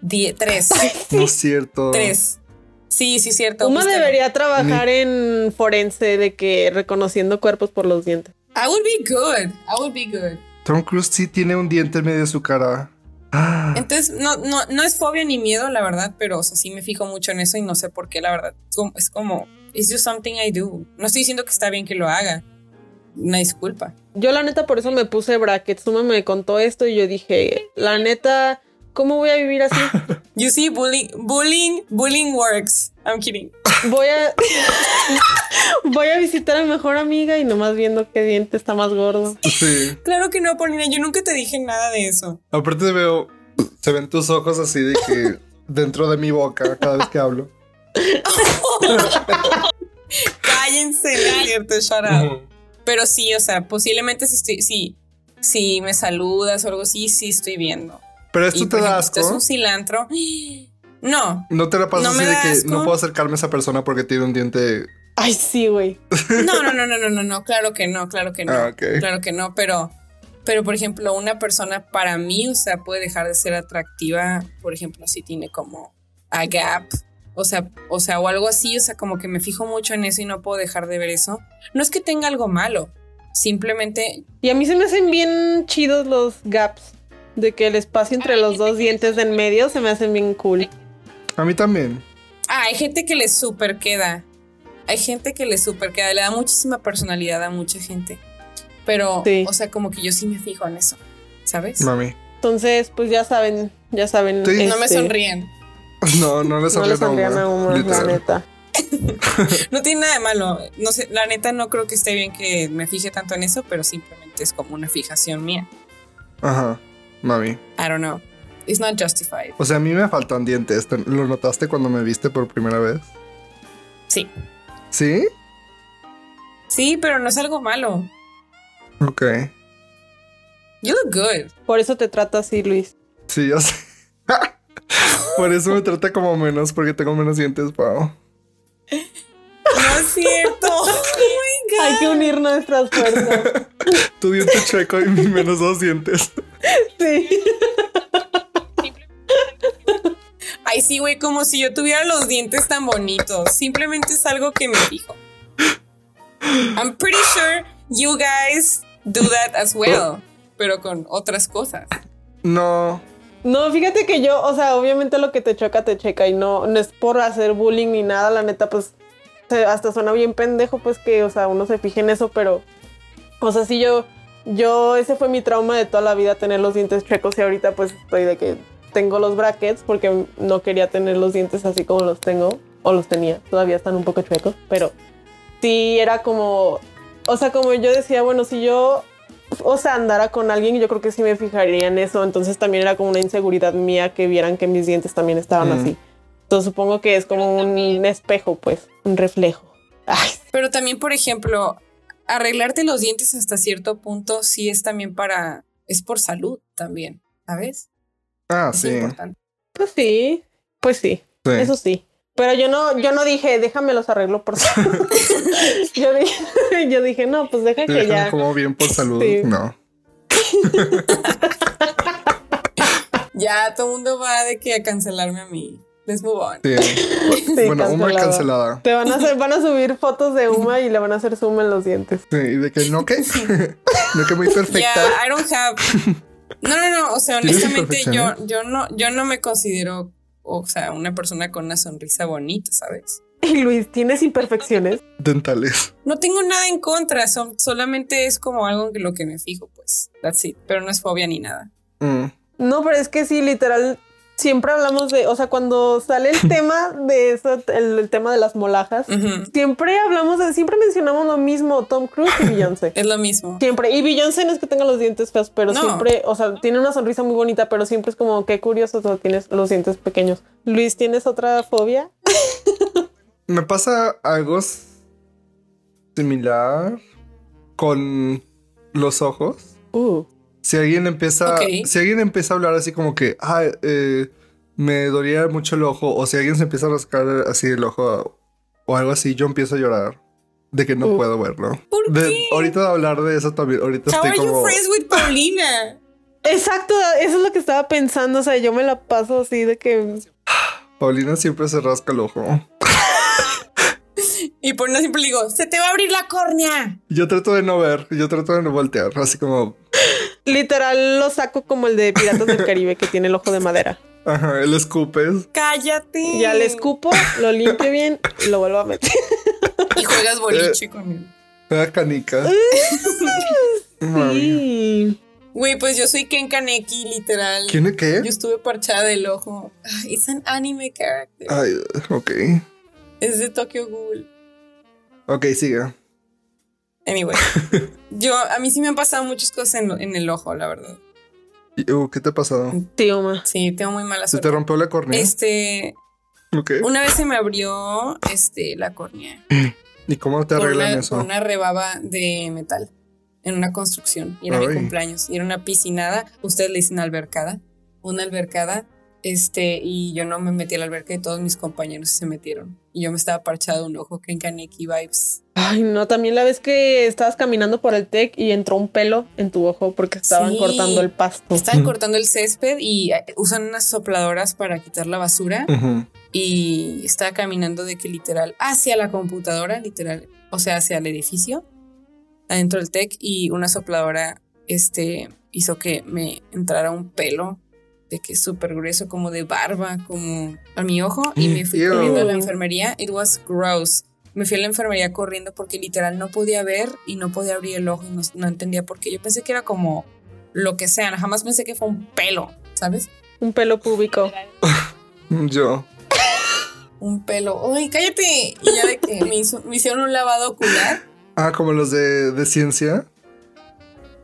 Die- tres. No es cierto. tres. Sí, sí, cierto. Uno búsquenlo. debería trabajar en forense de que reconociendo cuerpos por los dientes. I would be good. I would be good. Tom Cruise sí tiene un diente en medio de su cara. Ah, Entonces, no, no, no es fobia ni miedo, la verdad, pero o sea, sí me fijo mucho en eso y no sé por qué, la verdad. Es como, es como, it's just something I do. No estoy diciendo que está bien que lo haga. Una disculpa. Yo la neta por eso me puse brackets. Suma me contó esto y yo dije, la neta, ¿cómo voy a vivir así? You see, bullying, bullying, bullying works. I'm kidding. Voy a voy a visitar a mi mejor amiga y nomás viendo qué diente está más gordo. sí. Claro que no, Paulina, yo nunca te dije nada de eso. Aparte veo, se ven tus ojos así de que dentro de mi boca cada vez que hablo. Cállense, es cierto, shut up. Pero sí, o sea, posiblemente si estoy, sí, si me saludas o algo así, sí estoy viendo. Pero esto Y, te da tú es asco. un cilantro. No, No te la pasas No así de que asco. no puedo acercarme a esa persona porque tiene un diente. Ay, sí, güey. No, no, no, no, no, no, no, claro que no, claro que no. Ah, ok. Claro que no, pero, pero por ejemplo, una persona para mí, o sea, puede dejar de ser atractiva, por ejemplo, si tiene como a gap, o sea, o sea, o algo así, o sea, como que me fijo mucho en eso y no puedo dejar de ver eso. No es que tenga algo malo, simplemente, Y a mí se me hacen bien chidos los gaps. De que el espacio entre los dos dientes de en medio se me hacen bien cool. A mí también. ah, hay gente que le super queda. Hay gente que le super queda, le da muchísima personalidad a mucha gente. Pero, Sí. o sea, como que yo sí me fijo en eso, ¿sabes? Mami. Entonces, pues ya saben, ya saben. Sí. No me este, sonríen. No, no le No le sonríe sonrían a uno, la neta. No tiene nada de malo. No sé, la neta no creo que esté bien que me fije tanto en eso, pero simplemente es como una fijación mía. Ajá, mami. I don't know. It's not justified. O sea, a mí me faltan dientes. ¿Te- ¿Lo notaste cuando me viste por primera vez? Sí. ¿Sí? Sí, pero no es algo malo. Ok. You look good. Por eso te trato así, Luis. Sí, ya sé. por eso me trata como menos, porque tengo menos dientes, Pau. No es cierto. God. Hay que unir nuestras fuerzas. Tu diente chueco y mi menos dos dientes. Sí. Ay, sí, güey, como si yo tuviera los dientes tan bonitos. Simplemente es algo que me fijo. I'm pretty sure you guys do that as well, pero con otras cosas. No. No, fíjate que yo, o sea, obviamente lo que te choca, te checa. Y no, no es por hacer bullying ni nada, la neta, pues hasta suena bien pendejo, pues que, o sea, uno se fije en eso, pero, o sea, sí yo, yo, ese fue mi trauma de toda la vida, tener los dientes chuecos y ahorita pues estoy de que tengo los brackets porque no quería tener los dientes así como los tengo, o los tenía, todavía están un poco chuecos, pero sí era como, o sea, como yo decía, bueno, si yo o sea, andara con alguien, yo creo que sí me fijaría en eso. Entonces también era como una inseguridad mía que vieran que mis dientes también estaban Mm. así. Entonces supongo que es como un espejo, pues, un reflejo. Ay, Pero también, por ejemplo, arreglarte los dientes hasta cierto punto sí es también para, es por salud también, ¿sabes? Ah, Es sí. importante. pues sí, pues sí, sí. eso sí. Pero yo no, yo no dije, déjame los arreglo por salud. yo, dije, yo dije, no, pues deja que ya. como bien por salud. Sí. No. Ya todo el mundo va de que a cancelarme a mí. Let's move on. Sí. Sí, bueno, una cancelada. cancelada. Te van a hacer, van a subir fotos de Uma y le van a hacer zoom en los dientes. Sí, y de que no que no que muy perfecta. Yeah, I don't have. No, no, no. O sea, honestamente, yo, imperfecciones. yo no, yo no me considero, o sea, una persona con una sonrisa bonita, ¿sabes? Y Luis, ¿tienes imperfecciones? Dentales. No tengo nada en contra, son, solamente es como algo en lo que me fijo, pues. That's it. Pero no es fobia ni nada. Mm. No, pero es que sí, literal, siempre hablamos de, o sea, cuando sale el tema de eso, el, el tema de las molajas, siempre hablamos de, siempre mencionamos lo mismo, Tom Cruise y Beyoncé. Es lo mismo. Siempre. Y Beyoncé no es que tenga los dientes feos, pero No. siempre, o sea, tiene una sonrisa muy bonita, pero siempre es como, qué curioso, o sea, tienes los dientes pequeños. Luis, ¿tienes otra fobia? Me pasa algo similar con los ojos. Uh. Si alguien empieza, si alguien empieza a hablar así como que, ah, eh, me dolía mucho el ojo, o si alguien se empieza a rascar así el ojo o algo así, yo empiezo a llorar de que no Uf. puedo verlo. ¿Por De- qué? ahorita de hablar de eso también, ahorita How estoy are you como, friends with Paulina? Exacto, eso es lo que estaba pensando, o sea, yo me la paso así de que... Paulina siempre se rasca el ojo. Y por no siempre le digo, se te va a abrir la córnea. Yo trato de no ver, yo trato de no voltear, así como, Literal lo saco como el de Piratas del Caribe que tiene el ojo de madera. ajá, el escupes. Cállate. Ya le escupo, lo limpio bien y lo vuelvo a meter. Y juegas boliche con él. Canica. Mami. Sí. Güey, pues yo soy Ken Kaneki, literal. ¿Quién es qué? Yo estuve parchada del ojo. Ah, Es un anime character. Ay, ok. Es de Tokyo Ghoul. Ok, sigue. Anyway. yo, a mí sí me han pasado muchas cosas en, en el ojo, la verdad. Y, uh, ¿Qué te ha pasado? Tío, ma. Sí, tengo muy mala ¿Se te suerte. rompió la córnea? Este, Ok. una vez se me abrió este, la córnea. ¿Y cómo te arreglan una, eso? una rebaba de metal en una construcción. Y era Ay. mi cumpleaños. Y era una piscinada. Ustedes le dicen albercada. Una albercada. Este, y yo no me metí a la alberca y todos mis compañeros se metieron. Y yo me estaba parchado un ojo, Ken Kaneki vibes. Ay, no, también la vez que estabas caminando por el TEC y entró un pelo en tu ojo porque estaban Sí. cortando el pasto. Estaban cortando el césped y eh, usan unas sopladoras para quitar la basura. Y estaba caminando de que literal hacia la computadora, literal, o sea, hacia el edificio, adentro del tech y una sopladora este hizo que me entrara un pelo de que súper grueso como de barba como a mi ojo y me fui Ew. corriendo a la enfermería it was gross me fui a la enfermería corriendo porque literal no podía ver y no podía abrir el ojo y no, no entendía por qué yo pensé que era como lo que sea jamás pensé que fue un pelo sabes Un pelo púbico. Yo. un pelo. ¡Ay, cállate! Y ya de que me, hizo- me hicieron un lavado ocular. Ah, como los de, de ciencia.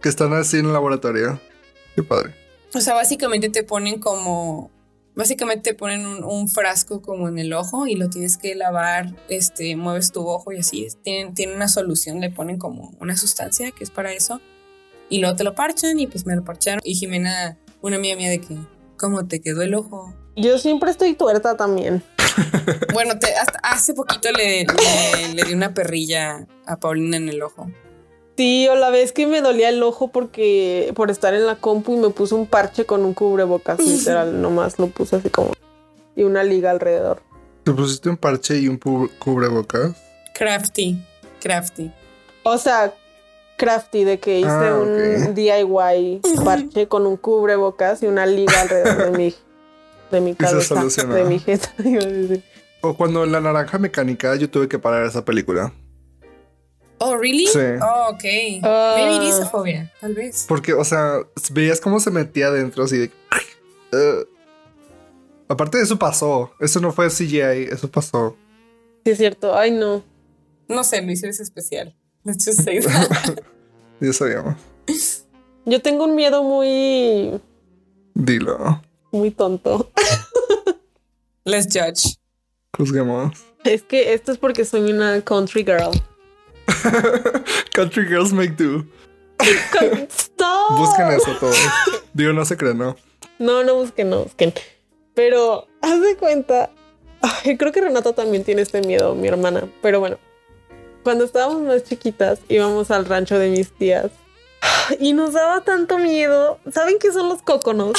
Que están así en el laboratorio. Qué padre. O sea, básicamente te ponen como. Básicamente te ponen un, un frasco como en el ojo y lo tienes que lavar, este, mueves tu ojo y así. Tienen, tienen una solución, le ponen como una sustancia que es para eso. Y luego te lo parchan y pues me lo parcharon. Y Jimena, una amiga mía de que, ¿cómo te quedó el ojo? Yo siempre estoy tuerta también. Bueno, te- hasta hace poquito le, le, le di una perrilla a Paulina en el ojo. Sí, o la vez que me dolía el ojo porque por estar en la compu y me puse un parche con un cubrebocas, literal, nomás lo puse así como y una liga alrededor. ¿Te pusiste un parche y un cubrebocas? Crafty, crafty. O sea, crafty de que hice Ah, un. DIY parche con un cubrebocas y una liga alrededor de mi de mi cabeza, solucionó. de mi jeta. O cuando en la naranja mecánica yo tuve que parar esa película. Oh, really? Sí. Oh, ok. Maybe it is a phobia, tal vez. Porque, o sea, veías cómo se metía adentro así de... "Ugh". Aparte de eso pasó. Eso no fue CGI, eso pasó. Sí, es cierto. Ay, no. No sé, Luis, eres especial. Let's just say that. Ya sabíamos. Yo tengo un miedo muy, Dilo. muy tonto. Let's judge. Juzguemos. Es que esto es porque soy una country girl. Country Girls Make Do. Busquen eso todos. Digo, no se creen, ¿no? No, no busquen, no busquen. Pero haz de cuenta. ay, creo que Renata también tiene este miedo, mi hermana. Pero bueno, cuando estábamos más chiquitas, íbamos al rancho de mis tías. Y nos daba tanto miedo. ¿Saben qué son los cóconos?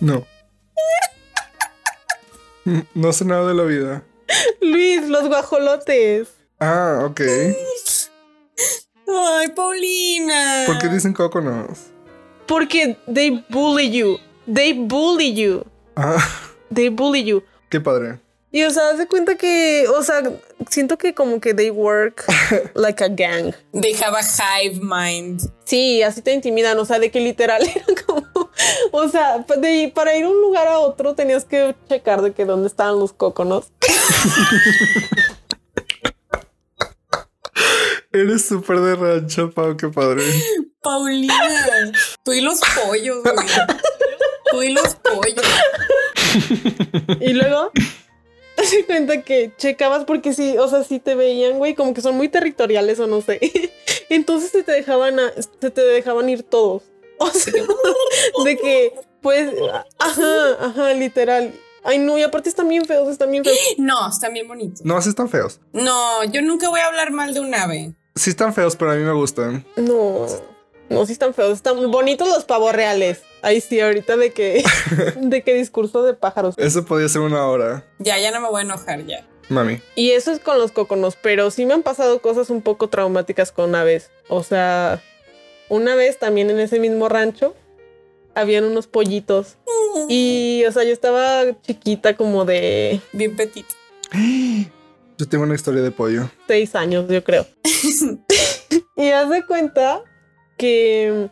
No. No sé nada de la vida. Luis, los guajolotes. Ah, ok. Ay, Paulina. ¿Por qué dicen cóconos? Porque they bully you. They bully you. Ah, They bully you. qué padre. Y o sea, haz de cuenta que, o sea, siento que como que they work like a gang. They have a hive mind. Sí, así te intimidan, o sea, de que literal era como, o sea, de- para ir de un lugar a otro tenías que checar de que dónde estaban los cóconos. Eres súper de rancho, Pau, qué padre. Paulina. Tú y los pollos, güey. Tú y los pollos. Y luego te das cuenta que checabas porque sí, o sea, sí te veían, güey, como que son muy territoriales o no sé. Entonces se te dejaban, a- se te dejaban ir todos. O sea, de que, pues, ajá, ajá, literal. Ay, no, y aparte están bien feos, están bien feos. No, están bien bonitos. No, sí están feos. No, yo nunca voy a hablar mal de un ave. Sí están feos, pero a mí me gustan. No, no, sí están feos. Están bonitos los pavos reales. Ahí sí, ahorita de que, de que discurso de pájaros. Eso podía ser una hora. Ya, ya no me voy a enojar ya. Mami. Y eso es con los coconos, pero sí me han pasado cosas un poco traumáticas con aves. O sea, una vez también en ese mismo rancho habían unos pollitos. Y, o sea, yo estaba chiquita como de Bien petito. Yo tengo una historia de pollo. seis años, yo creo. y haz de cuenta que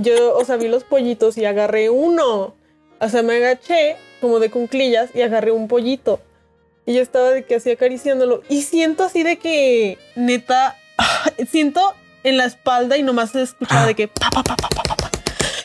yo, o sea, vi los pollitos y agarré uno. O sea, me agaché como de cunclillas y agarré un pollito. Y yo estaba de que así acariciándolo. Y siento así de que, neta, siento en la espalda y nomás se escuchaba de que pa, pa, pa, pa, pa, pa, pa.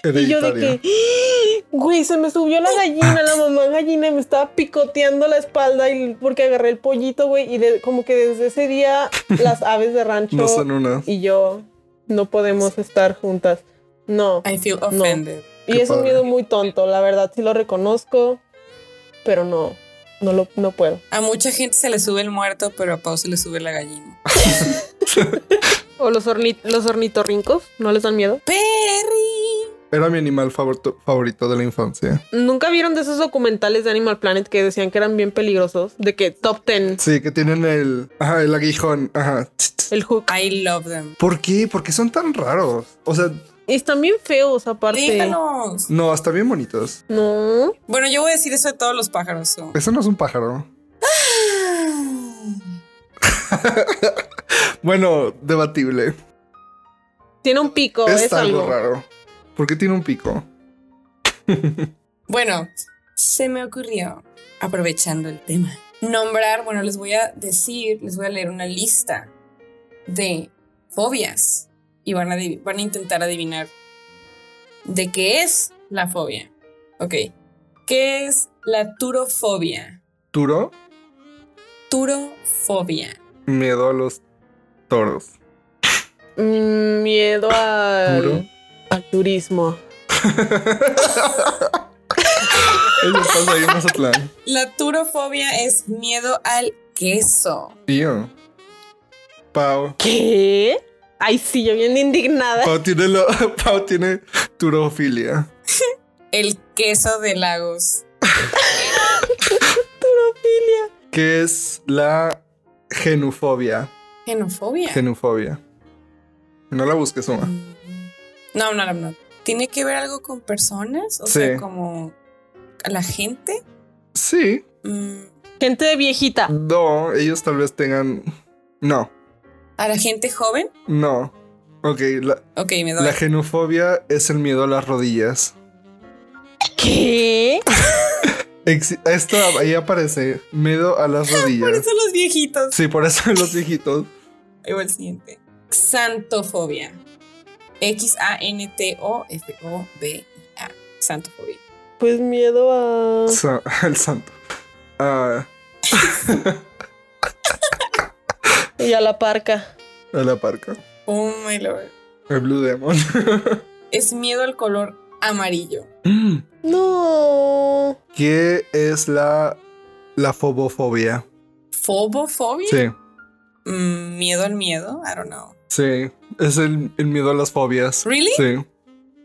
Y yo de que, ¡Ah! güey, se me subió la gallina, la mamá gallina, y me estaba picoteando la espalda y porque agarré el pollito, güey, y de- como que desde ese día las aves de rancho No son y yo no podemos estar juntas. No. I feel offended. Y Qué es un miedo muy tonto, la verdad, sí lo reconozco, pero no, no lo, no puedo. A mucha gente se le sube el muerto, pero a Pau se le sube la gallina. O los, orni- los ornitorrincos, ¿no les dan miedo? Perry. Era mi animal favorito, favorito de la infancia. ¿Nunca vieron de esos documentales de Animal Planet que decían que eran bien peligrosos? De que top 10, Sí, que tienen el. Ajá, el aguijón. Ajá. el hook. I love them. ¿Por qué? ¿Por qué son tan raros? O sea, Y están bien feos aparte. Déjanos. no, hasta bien bonitos. No. Bueno, yo voy a decir eso de todos los pájaros. so. Eso no es un pájaro. Bueno, debatible. Tiene un pico, es, es, algo, algo. raro. ¿Por qué tiene un pico? Bueno, se me ocurrió, aprovechando el tema, nombrar, bueno, les voy a decir, les voy a leer una lista de fobias y van a, van a intentar adivinar de qué es la fobia. Ok, ¿qué es la turofobia? Turo, Turofobia. miedo a los toros. Mm, Miedo al, Puro. Al turismo. Eso pasa ahí en Mazatlán. La turofobia es miedo al queso. Tío. Pau. ¿Qué? Ay, sí, yo bien indignada. Pau tiene, lo, Pau tiene turofilia. El queso de Lagos. ¿Qué es la genufobia? Genofobia. Genufobia. No la busques, Uma. No, no, no, no. ¿Tiene que ver algo con personas? O Sí. sea, como a la gente. Sí. Mm, Gente de viejita. No, ellos tal vez tengan. No, ¿A la gente joven? no. Ok, la, Ok, me doy. la genufobia es el miedo a las rodillas. ¿Qué? Esto ahí aparece. Miedo a las Por rodillas. eso los viejitos. Sí, por eso los viejitos. Ahí va el siguiente. Xantofobia. X-A-N-T-O-F-O-B-I-A. Santofobia. Pues miedo a. Sa- el santo. Ah, Y a la parca. a la parca. Oh my lord. El Blue Demon. Es miedo al color amarillo. No. ¿Qué es la, la fobofobia? ¿Fobofobia? Sí, Mm, miedo al miedo. I don't know. Sí. Es el, el miedo a las fobias. Really? Sí.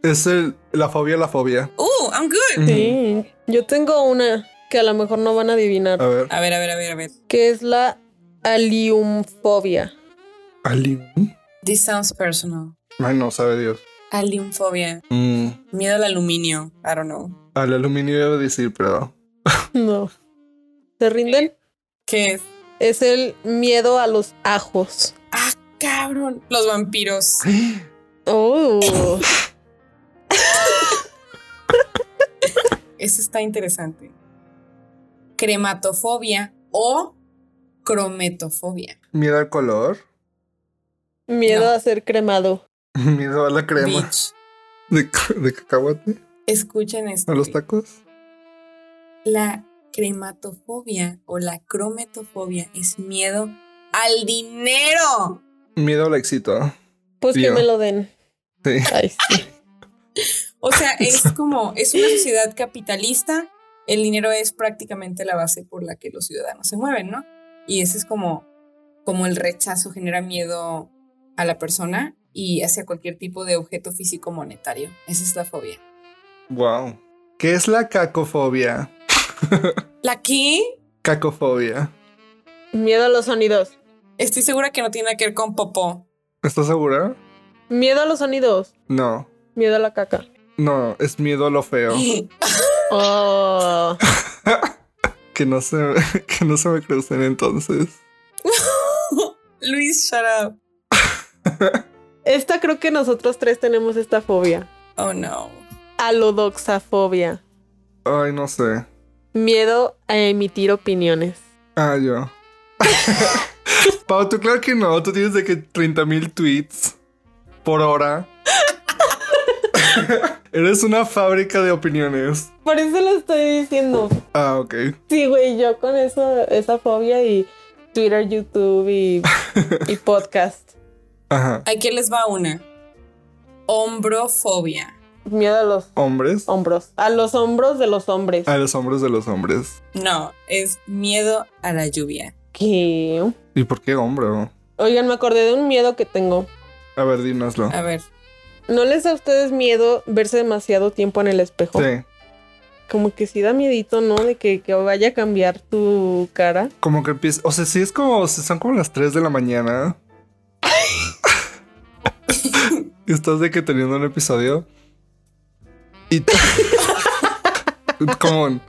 Es el, la fobia a la fobia. Oh, I'm good. Sí. Yo tengo una que a lo mejor no van a adivinar. A ver. A ver, a ver, a ver, a ver. Que es la aliumfobia. Alium. This sounds personal. Ay, no, sabe Dios. Aliumfobia. Mm, Miedo al aluminio. I don't know. al aluminio iba a decir, pero. No. ¿Se rinden? ¿Qué es? Es el miedo a los ajos. Cabrón. Los vampiros. Oh. Eso está interesante. Crematofobia o crometofobia. Miedo al color. Miedo No. a ser cremado. Miedo a la crema. Bitch. De, de cacahuate. Escuchen esto. A los tacos. La crematofobia o la crometofobia es miedo al dinero. Miedo al éxito. Pues que me lo den. Sí. Ay, sí. O sea, es como, es una sociedad capitalista. El dinero es prácticamente la base por la que los ciudadanos se mueven, ¿no? Y ese es como, como el rechazo genera miedo a la persona y hacia cualquier tipo de objeto físico monetario. Esa es la fobia. Wow. ¿Qué es la cacofobia? ¿La qué? Cacofobia. Miedo a los sonidos. Estoy segura que no tiene nada que ver con popó. ¿Estás segura? Miedo a los sonidos. No. Miedo a la caca. No, es miedo a lo feo. Oh. Que no se, que no se me crucen entonces. Luis, shut up. Esta creo que nosotros tres tenemos esta fobia. Oh no. Alodoxafobia. Ay, no sé. Miedo a emitir opiniones. Ah, yo. Pau, tú claro que no. Tú tienes de que 30 mil tweets por hora. Eres una fábrica de opiniones. Por eso lo estoy diciendo. Ah, ok. Sí, güey, yo con eso, esa fobia y Twitter, YouTube y, y podcast. Ajá. Aquí les va una. Hombrofobia. Miedo a los Hombres. hombros. A los hombros de los hombres. A los hombres de los hombres. No, es miedo a la lluvia. ¿Qué? ¿Y por qué hombre? Oigan, me acordé de un miedo que tengo. A ver, dínoslo. A ver, ¿No les da a ustedes miedo verse demasiado tiempo en el espejo? Sí. Como que sí da miedito, ¿no? De que, que vaya a cambiar tu cara. Como que empieza. O sea, sí es como. Son como las 3 de la mañana. y estás de que teniendo un episodio. Y. como.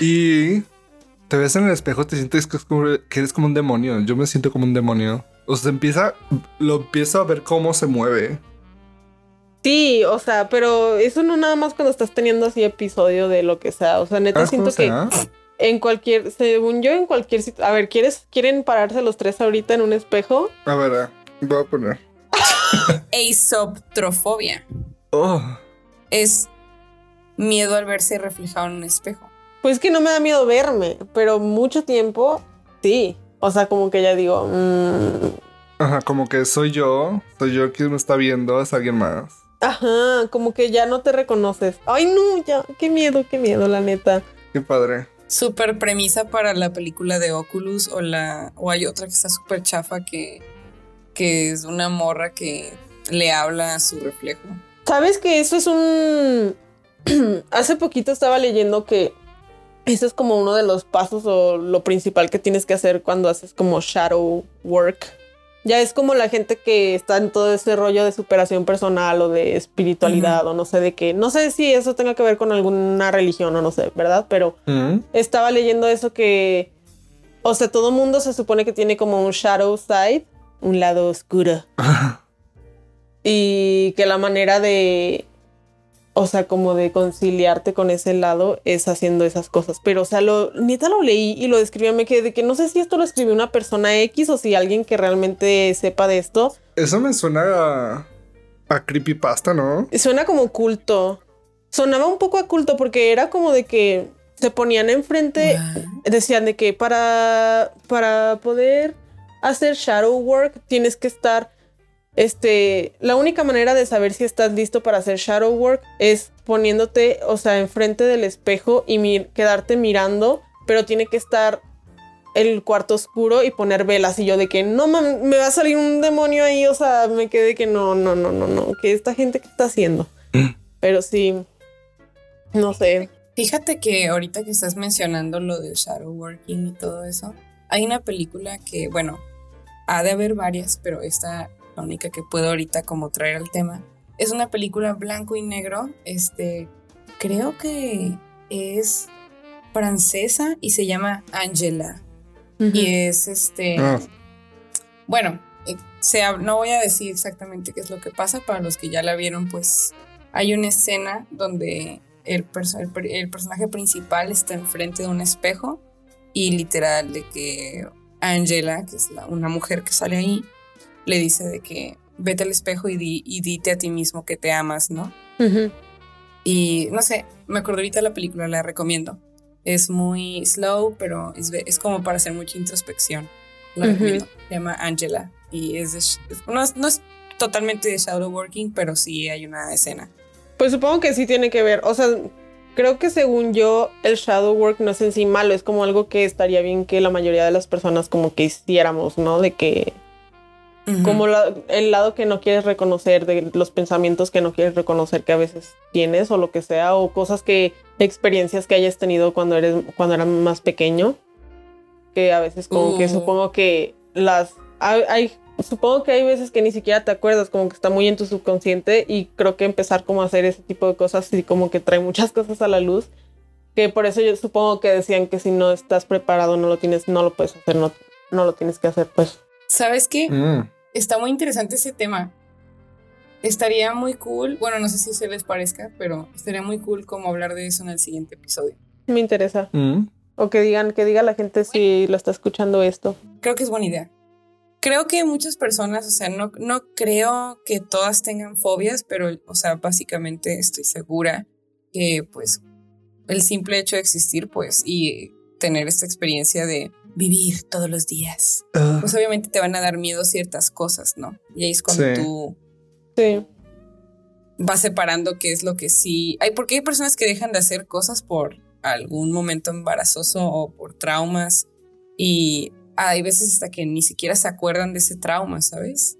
Y. Te ves en el espejo, te sientes que, es como- que eres como un demonio. Yo me siento como un demonio. O sea, empieza. Lo empiezo a ver cómo se mueve. Sí, o sea, pero eso no nada más cuando estás teniendo así episodio de lo que sea. O sea, neta ¿Sabes siento que será? en cualquier, según yo, en cualquier sitio. A ver, ¿quieres, ¿quieren pararse los tres ahorita en un espejo? A ver, ah, voy a poner. eisoptrofobia. Oh. Es miedo al verse reflejado en un espejo. Pues que no me da miedo verme, pero mucho tiempo, sí. O sea, como que ya digo, mm, Ajá, como que soy yo. Soy yo quien me está viendo. Es alguien más. ajá, como que ya no te reconoces. Ay, no, ya, qué miedo, qué miedo, la neta. Qué padre. Super premisa para la película de Oculus o la o hay otra que está súper chafa que, que es una morra que le habla a su reflejo. ¿Sabes que eso es un... Hace poquito estaba leyendo que eso es como uno de los pasos o lo principal que tienes que hacer cuando haces como shadow work. Ya es como la gente que está en todo ese rollo de superación personal o de espiritualidad o no sé de qué. No sé si eso tenga que ver con alguna religión o no sé, ¿verdad? Pero estaba leyendo eso que, o sea, todo mundo se supone que tiene como un shadow side, un lado oscuro. y que la manera de, o sea, como de conciliarte con ese lado es haciendo esas cosas. Pero, o sea, lo, neta lo leí y lo describí, me quedé de que no sé si esto lo escribió una persona X o si alguien que realmente sepa de esto. Eso me suena a, a creepypasta, ¿no? Suena como culto. Sonaba un poco a culto porque era como de que se ponían enfrente, decían de que para, para poder hacer shadow work tienes que estar, este, la única manera de saber si estás listo para hacer shadow work es poniéndote, o sea, enfrente del espejo y quedarte mirando, pero tiene que estar el cuarto oscuro y poner velas y yo de que no me va a salir un demonio ahí, o sea, me quedé que no, no, no, no, no, que esta gente que está haciendo. Mm. Pero sí, no sé. Fíjate que ahorita que estás mencionando lo de shadow working y todo eso, hay una película que, bueno, ha de haber varias, pero esta la única que puedo ahorita como traer al tema. Es una película blanco y negro, este, creo que es francesa y se llama Angela. Y es este, ah. bueno, eh, no voy a decir exactamente qué es lo que pasa, para los que ya la vieron, pues hay una escena donde el, el, personaje principal está enfrente de un espejo y literal de que Angela, que es una mujer que sale ahí, le dice de que vete al espejo y, y dite a ti mismo que te amas, ¿no? Y no sé, me acuerdo ahorita de la película, la recomiendo. Es muy slow, pero es, como para hacer mucha introspección. La recomiendo. Se llama Angela y es, no, no es totalmente de shadow working, pero sí hay una escena. Pues supongo que sí tiene que ver. O sea, creo que según yo, el shadow work no es en sí malo, es como algo que estaría bien que la mayoría de las personas como que hiciéramos, ¿no? De que... Como el lado que no quieres reconocer, de los pensamientos que no quieres reconocer que a veces tienes o lo que sea, o cosas que, experiencias que hayas tenido cuando eres, cuando eras más pequeño, que a veces como que uh. supongo que las, hay supongo que hay veces que ni siquiera te acuerdas, como que está muy en tu subconsciente y creo que empezar como a hacer ese tipo de cosas y como que trae muchas cosas a la luz, que por eso yo supongo que decían que si no estás preparado no lo tienes, no lo puedes hacer, no, no lo tienes que hacer, pues. ¿Sabes qué? Mm. Está muy interesante ese tema. Estaría muy cool, bueno, no sé si se les parezca, pero estaría muy cool como hablar de eso en el siguiente episodio. Me interesa. Mm. O que digan, que diga la gente si lo está escuchando esto. Creo que es buena idea creo que muchas personas, o sea, no, no creo que todas tengan fobias, pero, o sea, básicamente estoy segura que, pues, el simple hecho de existir, pues, y tener esta experiencia de vivir todos los días, ah. pues obviamente te van a dar miedo ciertas cosas, ¿no? Y ahí es cuando tú sí. vas separando qué es lo que sí. Hay, porque hay personas que dejan de hacer cosas por algún momento embarazoso o por traumas y hay veces hasta que ni siquiera se acuerdan de ese trauma, ¿sabes?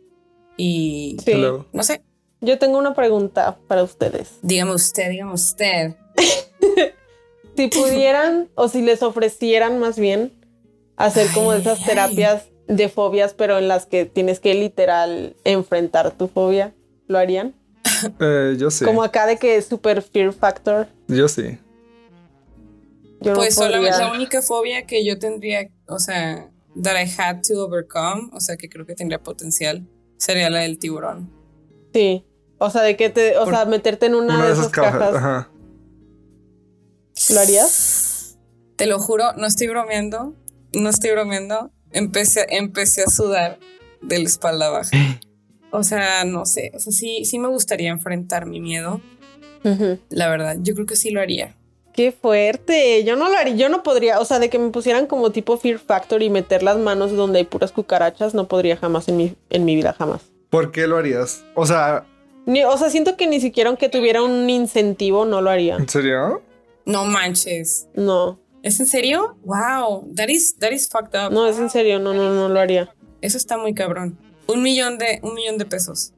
Y sí. no sé. Yo tengo una pregunta para ustedes. Dígame usted, dígame usted. si pudieran o si les ofrecieran más bien hacer como esas terapias de fobias, pero en las que tienes que literal enfrentar tu fobia, ¿lo harían? Eh, yo sí. Como acá de que es super fear factor. Yo sí. pues solamente la única fobia que yo tendría, o sea, that I had to overcome, o sea, que creo que tendría potencial, sería la del tiburón. Sí. O sea, de que te, o sea, meterte en una, de, esas, cajas. ¿Lo harías? Te lo juro, no estoy bromeando, no estoy bromeando. Empecé, empecé a sudar de la espalda baja. O sea, no sé, o sea, sí, sí me gustaría enfrentar mi miedo. La verdad, yo creo que sí lo haría. Qué fuerte. Yo no lo haría, yo no podría, o sea, de que me pusieran como tipo Fear Factor y meter las manos donde hay puras cucarachas, no podría jamás en mi, en mi vida, jamás. ¿Por qué lo harías? O sea... Ni, o sea, siento que ni siquiera aunque tuviera un incentivo, no lo haría. ¿En serio? No manches. No. ¿Es en serio? Wow, that is, that is fucked up. No, es en serio, no, no, no lo haría. Eso está muy cabrón. Un millón de, un millón de pesos.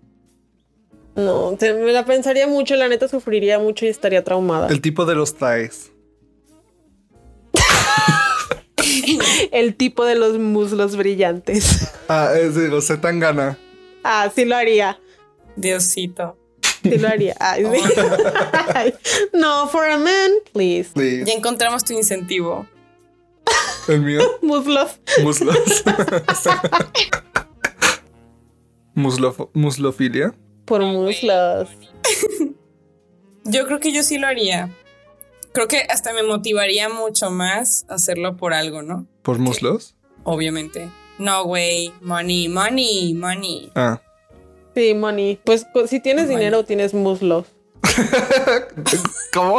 No, me la pensaría mucho, la neta sufriría mucho y estaría traumada. El tipo de los thighs. El tipo de los muslos brillantes. Ah, es de tan gana. Ah, sí lo haría. Diosito. Sí lo haría. no, for a man, please. Ya encontramos tu incentivo. ¿El mío? Muslos. Muslos. muslofilia por muslos. yo creo que yo sí lo haría. Creo que hasta me motivaría mucho más hacerlo por algo, ¿no? ¿Por muslos? Obviamente. No, güey. Money, money, money. Ah. Sí, money. Pues co- si tienes Money. dinero, tienes muslos. ¿Cómo?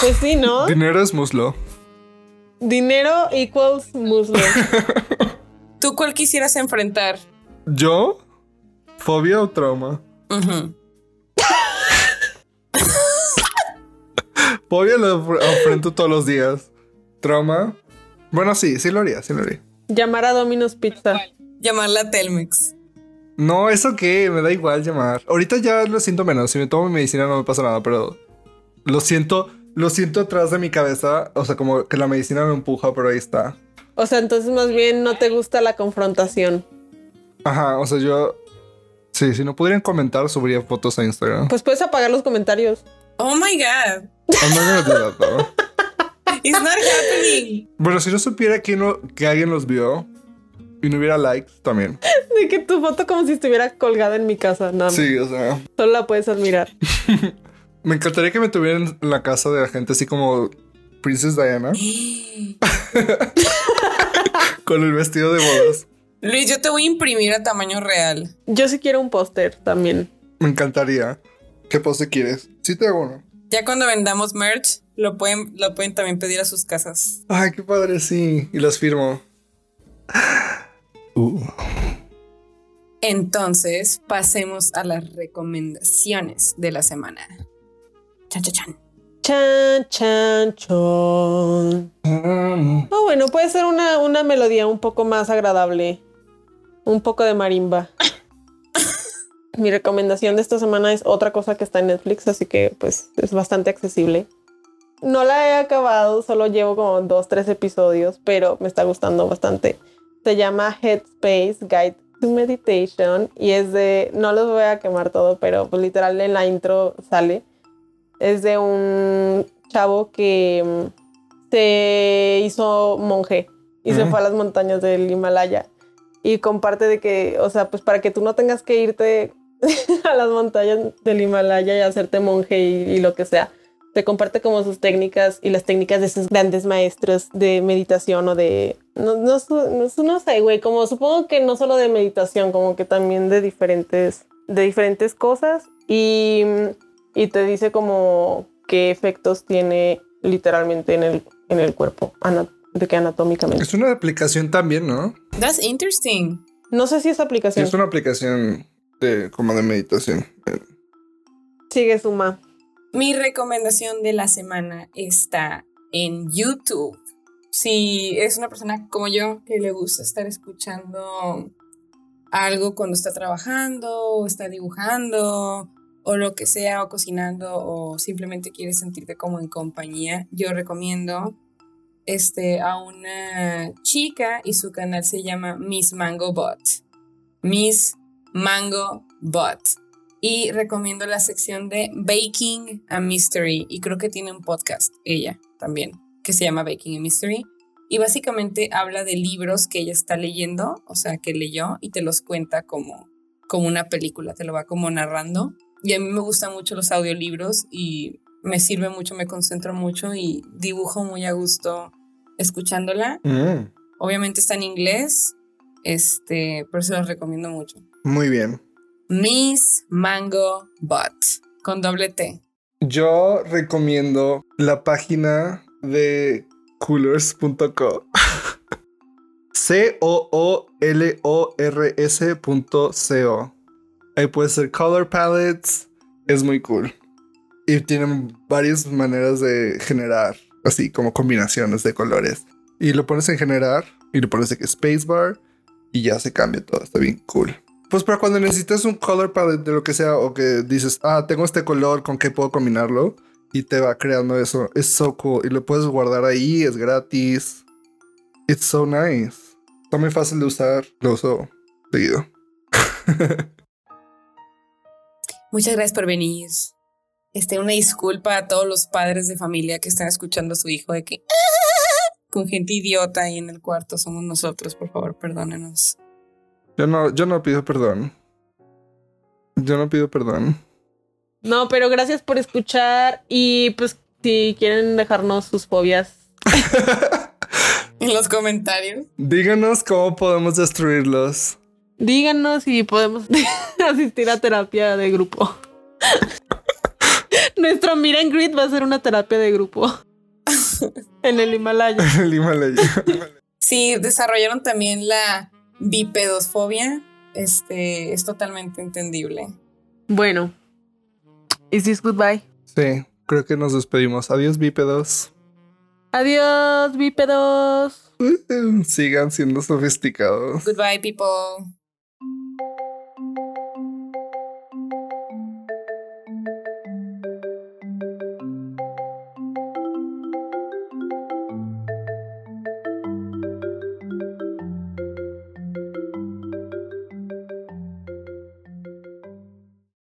Pues sí, ¿no? Dinero es muslo. Dinero equals muslo. ¿Tú cuál quisieras enfrentar? ¿Yo? ¿Fobia o trauma? Fobia lo enfr- enfrento todos los días. ¿Trauma? Bueno, sí, sí lo haría, sí lo haría. Llamar a Domino's Pizza. Llamarla a Telmex. No, eso qué, me da igual llamar. Ahorita ya lo siento menos. Si me tomo medicina no me pasa nada, pero lo siento, lo siento atrás de mi cabeza. O sea, como que la medicina me empuja, pero ahí está. O sea, entonces más bien no te gusta la confrontación. Ajá, o sea, yo. Sí, si no pudieran comentar, subiría fotos a Instagram. Pues puedes apagar los comentarios. Oh my god. I'm not gonna do that, though. It's not happening. Bueno, si no supiera que, no, que alguien los vio y no hubiera likes, también. De que tu foto como si estuviera colgada en mi casa. Nada más. Sí, o sea. Solo la puedes admirar. Me encantaría que me tuvieran en la casa de la gente así como Princess Diana con el vestido de bodas. Luis, yo te voy a imprimir a tamaño real. Yo sí quiero un póster también. Me encantaría. ¿Qué pose quieres? Sí te hago uno. Ya cuando vendamos merch, lo pueden, lo pueden también pedir a sus casas. Ay, qué padre, sí. Y los firmo. Uh. Entonces, pasemos a las recomendaciones de la semana. Chan, chan, chan. Chan, chan, chon. Mm. Oh, bueno, puede ser una, una melodía un poco más agradable. Un poco de marimba. Mi recomendación de esta semana es otra cosa que está en Netflix, así que pues es bastante accesible. No la he acabado, solo llevo como dos, tres episodios, pero me está gustando bastante. Se llama Headspace Guide to Meditation y es de, no los voy a quemar todo, pero pues literal en la intro sale. Es de un chavo que mm, se hizo monje y se fue a las montañas del Himalaya y comparte de que, o sea, pues para que tú no tengas que irte a las montañas del Himalaya y hacerte monje y, y lo que sea, te comparte como sus técnicas y las técnicas de esos grandes maestros de meditación o de, no, no, no, no sé, güey, como supongo que no solo de meditación, como que también de diferentes, de diferentes cosas y, y te dice como qué efectos tiene literalmente en el, en el cuerpo, de que anatómicamente. Es una aplicación también, ¿no? That's interesting. No sé si esa aplicación Es una aplicación de como de meditación. sigue suma. Mi recomendación de la semana está en YouTube. Si es una persona como yo que le gusta estar escuchando algo cuando está trabajando o está dibujando o lo que sea o cocinando o simplemente quiere sentirte como en compañía, yo recomiendo este a una chica y su canal se llama Miss Mango Bot. Miss Mango Bot. Y recomiendo la sección de Baking a Mystery. Y creo que tiene un podcast, ella también, que se llama Baking a Mystery. Y básicamente habla de libros que ella está leyendo, o sea, que leyó y te los cuenta como, como una película, te lo va como narrando. Y a mí me gustan mucho los audiolibros y me sirve mucho, me concentro mucho y dibujo muy a gusto escuchándola. Mm, Obviamente está en inglés, este, pero se los recomiendo mucho. Muy bien. Miss Mango Bot con doble T. Yo recomiendo la página de coolers.co. C-O-O-L-O-R-S.co. Ahí puede ser color palettes. Es muy cool. Y tienen varias maneras de generar, así como combinaciones de colores. Y lo pones en generar y le pones que spacebar y ya se cambia todo. Está bien cool. Pues para cuando necesitas un color palette de lo que sea o que dices, ah, tengo este color, ¿con qué puedo combinarlo? Y te va creando eso. Es so cool. Y lo puedes guardar ahí, es gratis. It's so nice. Está muy fácil de usar. Lo uso seguido. Muchas gracias por venir. Este, una disculpa a todos los padres de familia que están escuchando a su hijo de que con gente idiota ahí en el cuarto somos nosotros, por favor, perdónenos. Yo no, yo no pido perdón. Yo no pido perdón. No, pero gracias por escuchar y pues si quieren dejarnos sus fobias, En los comentarios. Díganos cómo podemos destruirlos. Díganos si podemos asistir a terapia de grupo. Nuestro Miren Grid va a ser una terapia de grupo. en el Himalaya. El Himalaya. Si desarrollaron también la bipedosfobia, este es totalmente entendible. Bueno. Is this goodbye? Sí, creo que nos despedimos. Adiós, bípedos. Adiós, bípedos. Sigan siendo sofisticados. Goodbye, people.